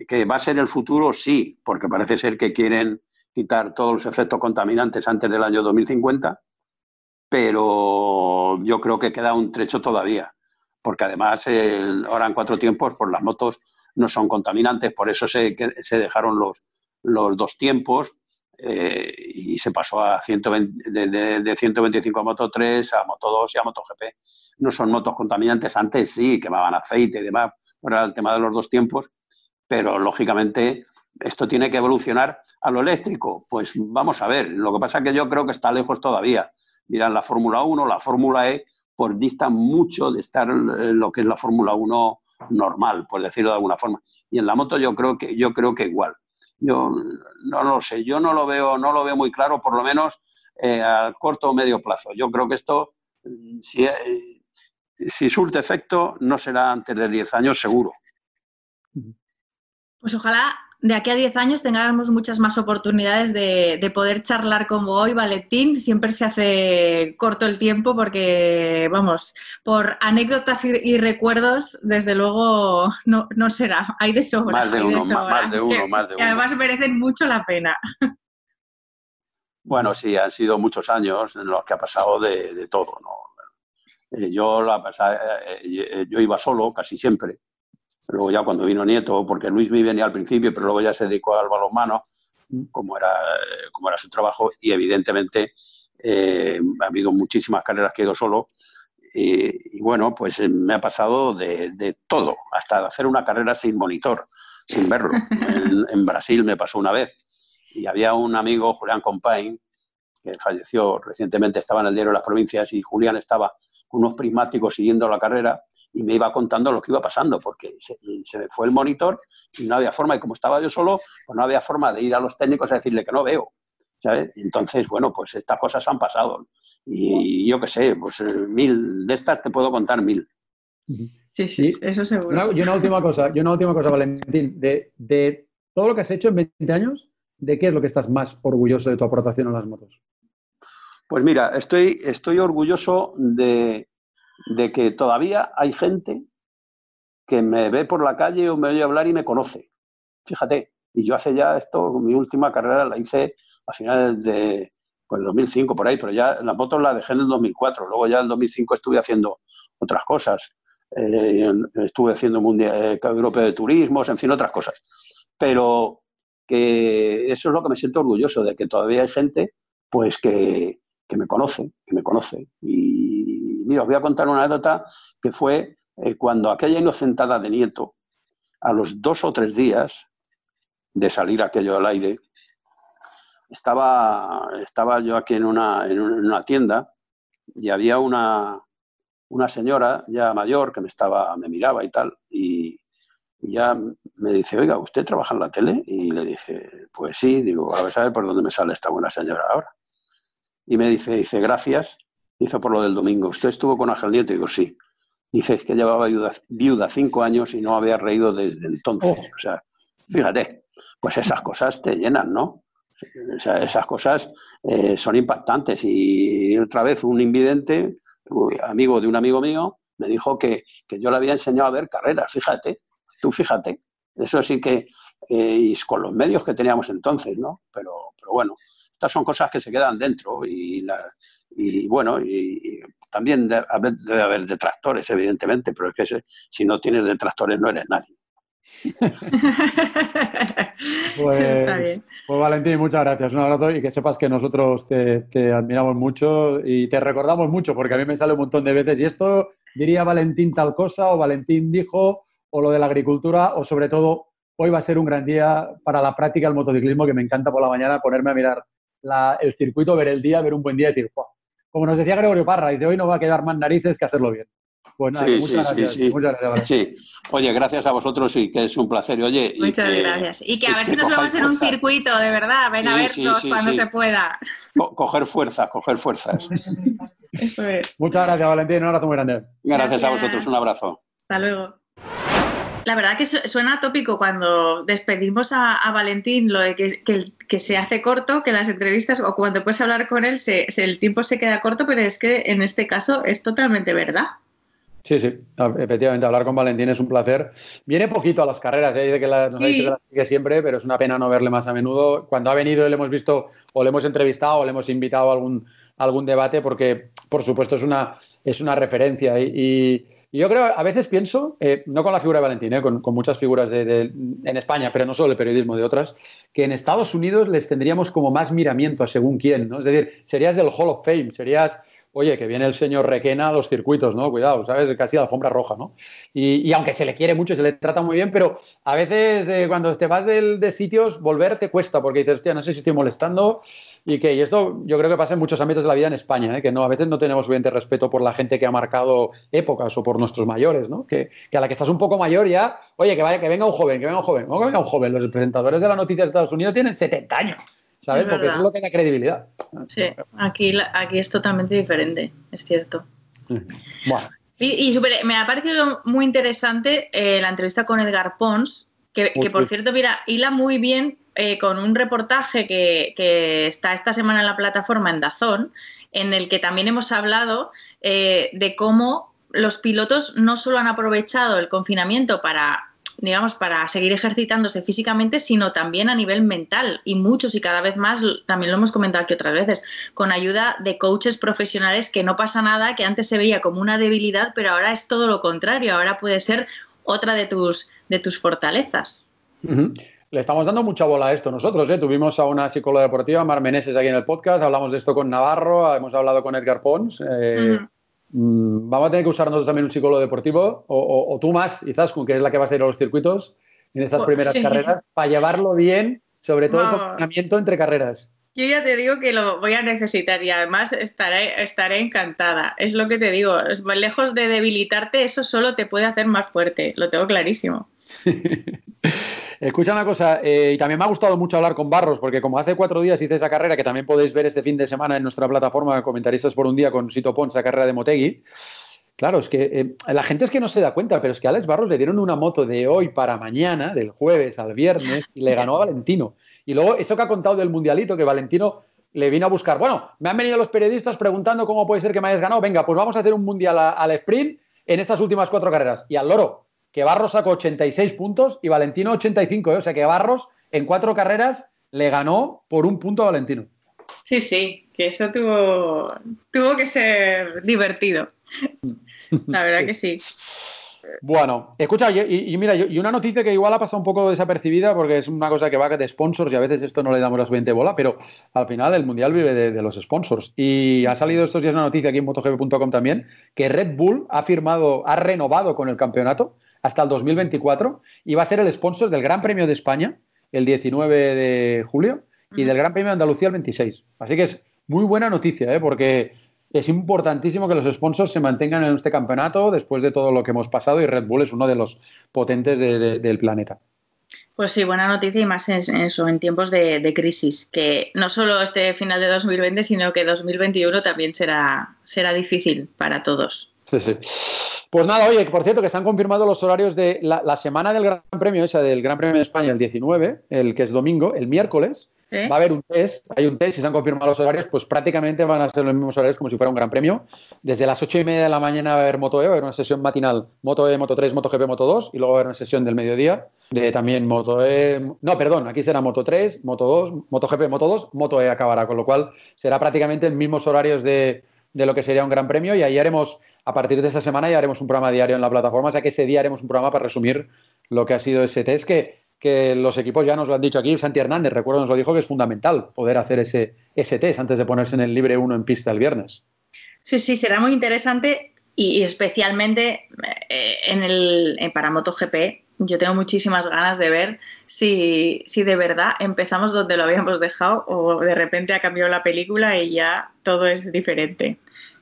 ¿Que va a ser el futuro? Sí, porque parece ser que quieren quitar todos los efectos contaminantes antes del año 2050, pero yo creo que queda un trecho todavía, porque además ahora en cuatro tiempos, pues las motos no son contaminantes, por eso se, se dejaron los, los dos tiempos eh, y se pasó a 120, de, 125 a Moto 3 a Moto 2 y a Moto GP. No son motos contaminantes, antes sí, quemaban aceite y demás, era el tema de los dos tiempos, pero lógicamente esto tiene que evolucionar a lo eléctrico. Pues vamos a ver, lo que pasa es que yo creo que está lejos todavía. Miran la Fórmula 1, la Fórmula E, por dista mucho de estar lo que es la Fórmula 1 normal, por decirlo de alguna forma. Y en la moto yo creo que, yo creo que igual. Yo no lo sé, yo no lo veo, no lo veo muy claro, por lo menos eh, a corto o medio plazo. Yo creo que esto, mm, si, eh, si surte efecto, no será antes de 10 años seguro. Pues ojalá de aquí a 10 años tengamos muchas más oportunidades de, poder charlar como hoy, Valentín. Siempre se hace corto el tiempo porque, vamos, por anécdotas y, recuerdos, desde luego no, será. Hay de sobra. Más de uno, más de uno, más de uno. Y además merecen mucho la pena. Bueno, sí, han sido muchos años en los que ha pasado de, todo. Eh, yo, la, eh, eh, yo iba solo casi siempre Luego ya cuando vino Nieto, porque Luis me venía al principio, pero luego ya se dedicó al balonmano, como era, como era su trabajo, y evidentemente eh, ha habido muchísimas carreras que he ido solo. Y, bueno, pues eh, me ha pasado de, todo, hasta de hacer una carrera sin monitor, sin verlo. *laughs* En, Brasil me pasó una vez. Y había un amigo, Julián Compain, que falleció recientemente, estaba en el diario de las provincias, y Julián estaba con unos prismáticos siguiendo la carrera y me iba contando lo que iba pasando, porque se, se, me fue el monitor y no había forma, y como estaba yo solo, pues no había forma de ir a los técnicos a decirle que no veo. ¿sabes? Entonces, bueno, pues estas cosas han pasado. Y yo qué sé, pues eh, mil, de estas te puedo contar mil. Sí, sí, eso seguro. y una última cosa, y una última cosa, Valentín, de, de todo lo que has hecho en 20 años, ¿de qué es lo que estás más orgulloso de tu aportación a las motos? Pues mira, estoy, estoy orgulloso de, de que todavía hay gente que me ve por la calle o me oye hablar y me conoce. Fíjate, y yo hace ya esto, mi última carrera la hice a finales de pues, 2005, por ahí, pero ya las motos las dejé en el 2004. Luego ya en el 2005 estuve haciendo otras cosas. Eh, estuve haciendo Mundial eh, Europeo de Turismos, en fin, otras cosas. Pero que eso es lo que me siento orgulloso, de que todavía hay gente pues que, que me conoce, que me conoce. Y mira, os voy a contar una anécdota que fue eh, cuando aquella inocentada de Nieto, a los dos o tres días de salir aquello al aire, estaba, estaba yo aquí en una, en una tienda y había una, una señora ya mayor que me estaba, me miraba y tal, y, ya me dice, oiga, ¿usted trabaja en la tele? Y le dije, pues sí, digo, a ver, ¿sabe por dónde me sale esta buena señora ahora? Y me dice, dice, gracias, hizo por lo del domingo. ¿Usted estuvo con Ángel Nieto? Digo, sí. Dice, es que llevaba viuda, viuda cinco años y no había reído desde entonces. Oh. O sea, fíjate, pues esas cosas te llenan, ¿no? esas cosas eh, son impactantes. Y otra vez un invidente, amigo de un amigo mío, me dijo que, yo le había enseñado a ver carreras, fíjate, tú fíjate. Eso sí que, eh, y con los medios que teníamos entonces, ¿no? Pero, pero bueno, estas son cosas que se quedan dentro y, y bueno, y, también debe haber, detractores, evidentemente, pero es que si no tienes detractores no eres nadie. *laughs* pues, pues, Valentín, muchas gracias. Un abrazo y que sepas que nosotros te, admiramos mucho y te recordamos mucho porque a mí me sale un montón de veces y esto diría Valentín tal cosa o Valentín dijo o lo de la agricultura o sobre todo hoy va a ser un gran día para la práctica del motociclismo que me encanta por la mañana ponerme a mirar el circuito, ver el día, ver un buen día y decir, como nos decía Gregorio Parra, y de hoy no va a quedar más narices que hacerlo bien. Pues sí, muchas, sí, gracias, sí, muchas gracias. Sí, oye, gracias a vosotros y que es un placer. Oye, muchas gracias. Y que a ver si nos vemos en un circuito, de verdad. Ven a vernos cuando se pueda. coger fuerzas, coger fuerzas. Eso es. Muchas gracias, Valentín. Un abrazo muy grande. Gracias, a vosotros. Un abrazo. Hasta luego. La verdad que suena tópico cuando despedimos a, Valentín lo de que, que, se hace corto, que las entrevistas o cuando puedes hablar con él se, el tiempo se queda corto, pero es que en este caso es totalmente verdad. Sí, sí, efectivamente, hablar con Valentín es un placer. Viene poquito a las carreras, ¿eh? dice que la, nos ha dicho que las sigue siempre, pero es una pena no verle más a menudo. Cuando ha venido le hemos visto o le hemos entrevistado o le hemos invitado a algún, algún debate porque, por supuesto, es una, es una referencia. Y, yo creo, a veces pienso, eh, no con la figura de Valentín, eh, con, muchas figuras de, en España, pero no solo el periodismo, de otras, que en Estados Unidos les tendríamos como más miramiento a según quién, ¿no? Es decir, serías del Hall of Fame, serías oye, que viene el señor Requena a los circuitos, ¿no? Cuidado, ¿sabes? Casi a la alfombra roja, ¿no? Y, aunque se le quiere mucho, se le trata muy bien, pero a veces eh, cuando te vas de, sitios, volver te cuesta, porque dices, hostia, no sé si estoy molestando. Y que, y esto yo creo que pasa en muchos ámbitos de la vida en España, ¿eh? que no, a veces no tenemos suficiente respeto por la gente que ha marcado épocas o por nuestros mayores, ¿no? Que, a la que estás un poco mayor ya, oye, que vaya, que venga un joven, que venga un joven, que venga un joven. Los presentadores de la noticia de Estados Unidos tienen 70 años. ¿sabes? Porque eso es lo que da credibilidad. Sí, aquí, aquí es totalmente diferente, es cierto. Bueno. Y, me ha parecido muy interesante eh, la entrevista con Edgar Pons, que, por cierto, mira, hila muy bien eh, con un reportaje que, está esta semana en la plataforma en Dazón, en el que también hemos hablado eh, de cómo los pilotos no solo han aprovechado el confinamiento para digamos, para seguir ejercitándose físicamente, sino también a nivel mental. Y muchos y cada vez más, también lo hemos comentado aquí otras veces, con ayuda de coaches profesionales que no pasa nada, que antes se veía como una debilidad, pero ahora es todo lo contrario, ahora puede ser otra de tus, de tus fortalezas. Le estamos dando mucha bola a esto nosotros. ¿eh? Tuvimos a una psicóloga deportiva, Mar Meneses, aquí en el podcast. Hablamos de esto con Navarro, hemos hablado con Edgar Pons. Eh, Mm, vamos a tener que usar nosotros también un psicólogo deportivo, o, tú más, quizás, que es la que va a ser a los circuitos en estas pues, primeras carreras, para llevarlo bien, sobre todo el confinamiento entre carreras. yo ya te digo que lo voy a necesitar y además estaré, estaré encantada. Es lo que te digo, lejos de debilitarte, eso solo te puede hacer más fuerte, lo tengo clarísimo. *laughs* Escucha una cosa, eh, y también me ha gustado mucho hablar con Barros, porque como hace cuatro días hice esa carrera, que también podéis ver este fin de semana en nuestra plataforma Comentaristas por un día con Sito Pons, esa carrera de Motegui. Claro, es que eh, la gente es que no se da cuenta, pero es que a Alex Barros le dieron una moto de hoy para mañana, del jueves al viernes, y le ganó a Valentino. Y luego, eso que ha contado del Mundialito, que Valentino le vino a buscar. Bueno, me han venido los periodistas preguntando cómo puede ser que me hayas ganado. Venga, pues vamos a hacer un Mundial al sprint en estas últimas cuatro carreras. Y al loro, que Barros sacó 86 puntos y Valentino 85. ¿eh? O sea que Barros en cuatro carreras le ganó por un punto a Valentino. Sí, sí, que eso tuvo, tuvo que ser divertido. *laughs* La verdad que sí. Bueno, escucha, y, mira, y una noticia que igual ha pasado un poco desapercibida porque es una cosa que va de sponsors y a veces esto no le damos la suficiente bola, pero al final el Mundial vive de, los sponsors. Y ha salido estos días una noticia aquí en MotoGP.com también que Red Bull ha firmado, ha renovado con el campeonato hasta el 2024 y va a ser el sponsor del Gran Premio de España el 19 de julio y del Gran Premio de Andalucía el 26. Así que es muy buena noticia, ¿eh? porque es importantísimo que los sponsors se mantengan en este campeonato después de todo lo que hemos pasado y Red Bull es uno de los potentes del planeta. Pues sí, buena noticia y más en, eso, en tiempos de, crisis, que no solo este final de 2020, sino que 2021 también será, será difícil para todos. Sí, sí. Pues nada, oye, por cierto, que están confirmados los horarios de la, la semana del Gran Premio, esa del Gran Premio de España, el 19, el que es domingo, el miércoles, ¿Eh? Va a haber un test, hay un test, si se han confirmado los horarios, pues prácticamente van a ser los mismos horarios como si fuera un gran premio. Desde las ocho y media de la mañana va a haber Moto E, va a haber una sesión matinal Moto E, Moto 3, Moto GP, Moto 2, y luego va a haber una sesión del mediodía de también Moto E. No, perdón, aquí será Moto 3, Moto 2, Moto GP, Moto 2, Moto E acabará, con lo cual será prácticamente en mismos horarios de, de lo que sería un gran premio y ahí haremos, a partir de esta semana ya haremos un programa diario en la plataforma, o sea que ese día haremos un programa para resumir lo que ha sido ese test que los equipos ya nos lo han dicho aquí, Santi Hernández, recuerdo, nos lo dijo que es fundamental poder hacer ese, ese test antes de ponerse en el libre 1 en pista el viernes. Sí, sí, será muy interesante y, especialmente eh, en el, para MotoGP. Yo tengo muchísimas ganas de ver si, si de verdad empezamos donde lo habíamos dejado o de repente ha cambiado la película y ya todo es diferente.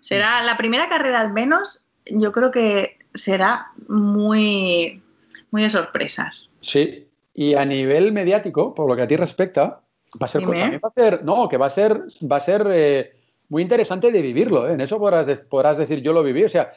Será la primera carrera al menos, yo creo que será muy, muy de sorpresas. Sí, y a nivel mediático, por lo que a ti respecta, va a ser, va a ser no, que va a ser, va a ser eh, muy interesante de vivirlo. ¿eh? En eso podrás, podrás decir, yo lo viví. O sea,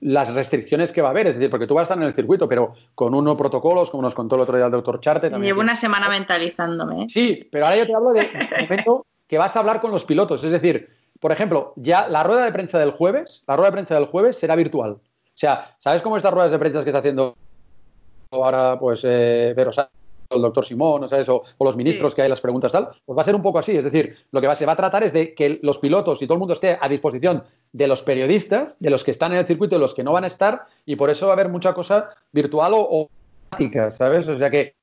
las restricciones que va a haber, es decir, porque tú vas a estar en el circuito, pero con unos protocolos, como nos contó el otro día el doctor Charte. También Llevo una semana mentalizándome. ¿eh? Sí, pero ahora yo te hablo de momento que vas a hablar con los pilotos. Es decir, por ejemplo, ya la rueda de prensa del jueves, la rueda de prensa del jueves será virtual. O sea, ¿sabes cómo estas ruedas de prensa que está haciendo ahora, pues, eh, el doctor Simón, o, o, los ministros que hay las preguntas tal, pues va a ser un poco así. Es decir, lo que va, se va a tratar es de que los pilotos y todo el mundo esté a disposición de los periodistas, de los que están en el circuito y de los que no van a estar, y por eso va a haber mucha cosa virtual o, práctica, ¿sabes? O sea que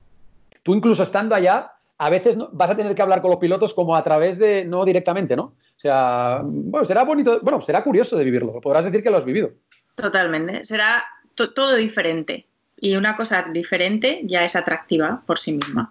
tú incluso estando allá, a veces vas a tener que hablar con los pilotos como a través de, no directamente, ¿no? O sea, bueno, será bonito, bueno, será curioso de vivirlo, podrás decir que lo has vivido. Totalmente, será todo diferente y una cosa diferente ya es atractiva por sí misma.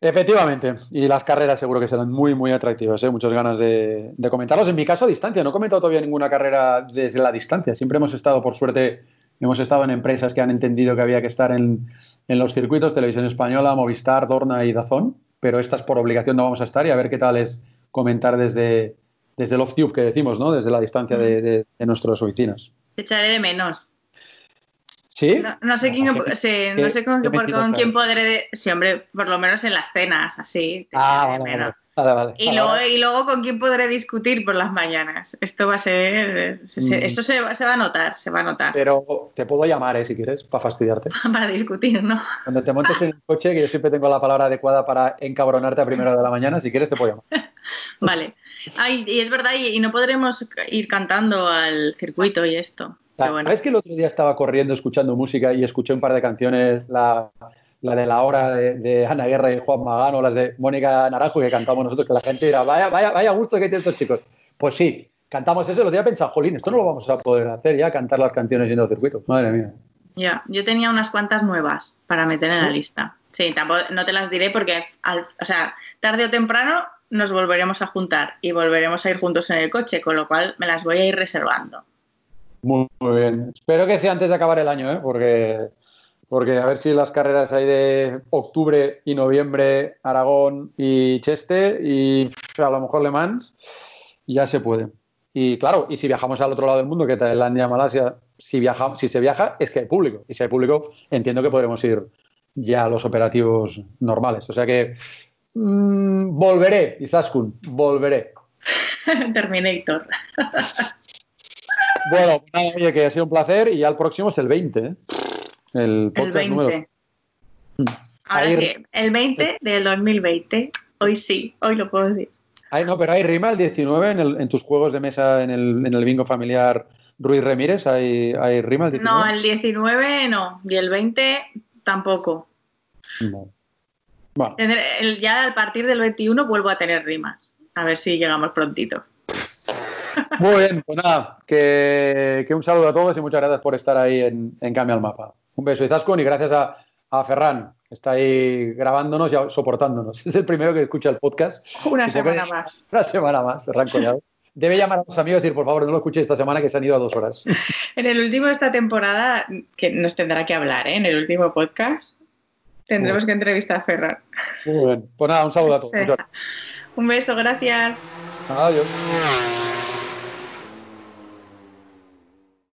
Efectivamente, y las carreras seguro que serán muy, muy atractivas, ¿eh? muchas ganas de, comentarlos. En mi caso, a distancia, no he comentado todavía ninguna carrera desde la distancia, siempre hemos estado, por suerte, hemos estado en empresas que han entendido que había que estar en, los circuitos, Televisión Española, Movistar, Dorna y Dazón, pero estas por obligación no vamos a estar y a ver qué tal es comentar desde, desde el off-tube que decimos, ¿no? desde la distancia de, de, de nuestras oficinas. Te echaré de menos. ¿Sí? No, sé, quién, no sé con, quién podré. Sí, hombre, por lo menos en las cenas, así. Ah, vale, y, luego, y luego con quién podré discutir por las mañanas. Esto va a ser. Mm. Esto se, va a notar, se va a notar. Pero te puedo llamar, ¿eh? si quieres, para fastidiarte. *laughs* para discutir, ¿no? Cuando te montes en el coche, que yo siempre tengo la palabra adecuada para encabronarte a primera de la mañana, si quieres te puedo llamar. *laughs* vale. Ay, y es verdad, y no podremos ir cantando al circuito y esto. ¿Sabes que el otro día estaba corriendo escuchando música y escuché un par de canciones, la, de la hora de, Ana Guerra y Juan Magano, las de Mónica Naranjo que cantamos nosotros, que la gente dirá, vaya, vaya, vaya gusto que tienen estos chicos. Pues sí, cantamos eso, los días pensaba, jolín, esto no lo vamos a poder hacer ya, cantar las canciones yendo al circuito. Madre mía. Ya, yo tenía unas cuantas nuevas para meter en la lista. Sí, tampoco, no te las diré porque, al, o sea, tarde o temprano nos volveremos a juntar y volveremos a ir juntos en el coche, con lo cual me las voy a ir reservando. Muy, bien. Espero que sea antes de acabar el año, ¿eh? porque, porque a ver si las carreras hay de octubre y noviembre, Aragón y Cheste, y a lo mejor Le Mans, ya se puede. Y claro, y si viajamos al otro lado del mundo, que Tailandia, Malasia, si, viaja, si se viaja, es que hay público. Y si hay público, entiendo que podremos ir ya a los operativos normales. O sea que mmm, volveré, Izaskun, volveré. *laughs* Terminator. bueno, pues oye, que ha sido un placer y ya el próximo es el 20, ¿eh? El podcast el 20. número. Ahora Ahí... sí, el 20 del 2020. Hoy sí, hoy lo puedo decir. Ay, no, pero hay rima el 19 en, el, en tus juegos de mesa en el, en el bingo familiar Ruiz Remírez, ¿hay, hay rima el 19? No, el 19 no, y el 20 tampoco. No. Bueno. El, ya a partir del 21 vuelvo a tener rimas. A ver si llegamos prontito. Muy bien, pues nada, que, que, un saludo a todos y muchas gracias por estar ahí en, en Cambia el Mapa. Un beso, Izaskun, y gracias a, a Ferran, que está ahí grabándonos y soportándonos. *laughs* Es el primero que escucha el podcast. Una semana más. *laughs* Una semana más, Ferran Collado. Debe llamar a los amigos y decir, por favor, no lo escuché esta semana que se han ido a dos horas. *laughs* En el último de esta temporada, que nos tendrá que hablar, ¿eh? en el último podcast, tendremos que entrevistar a Ferran. Muy bien. Pues nada, un saludo a todos. Un beso, gracias. Adiós.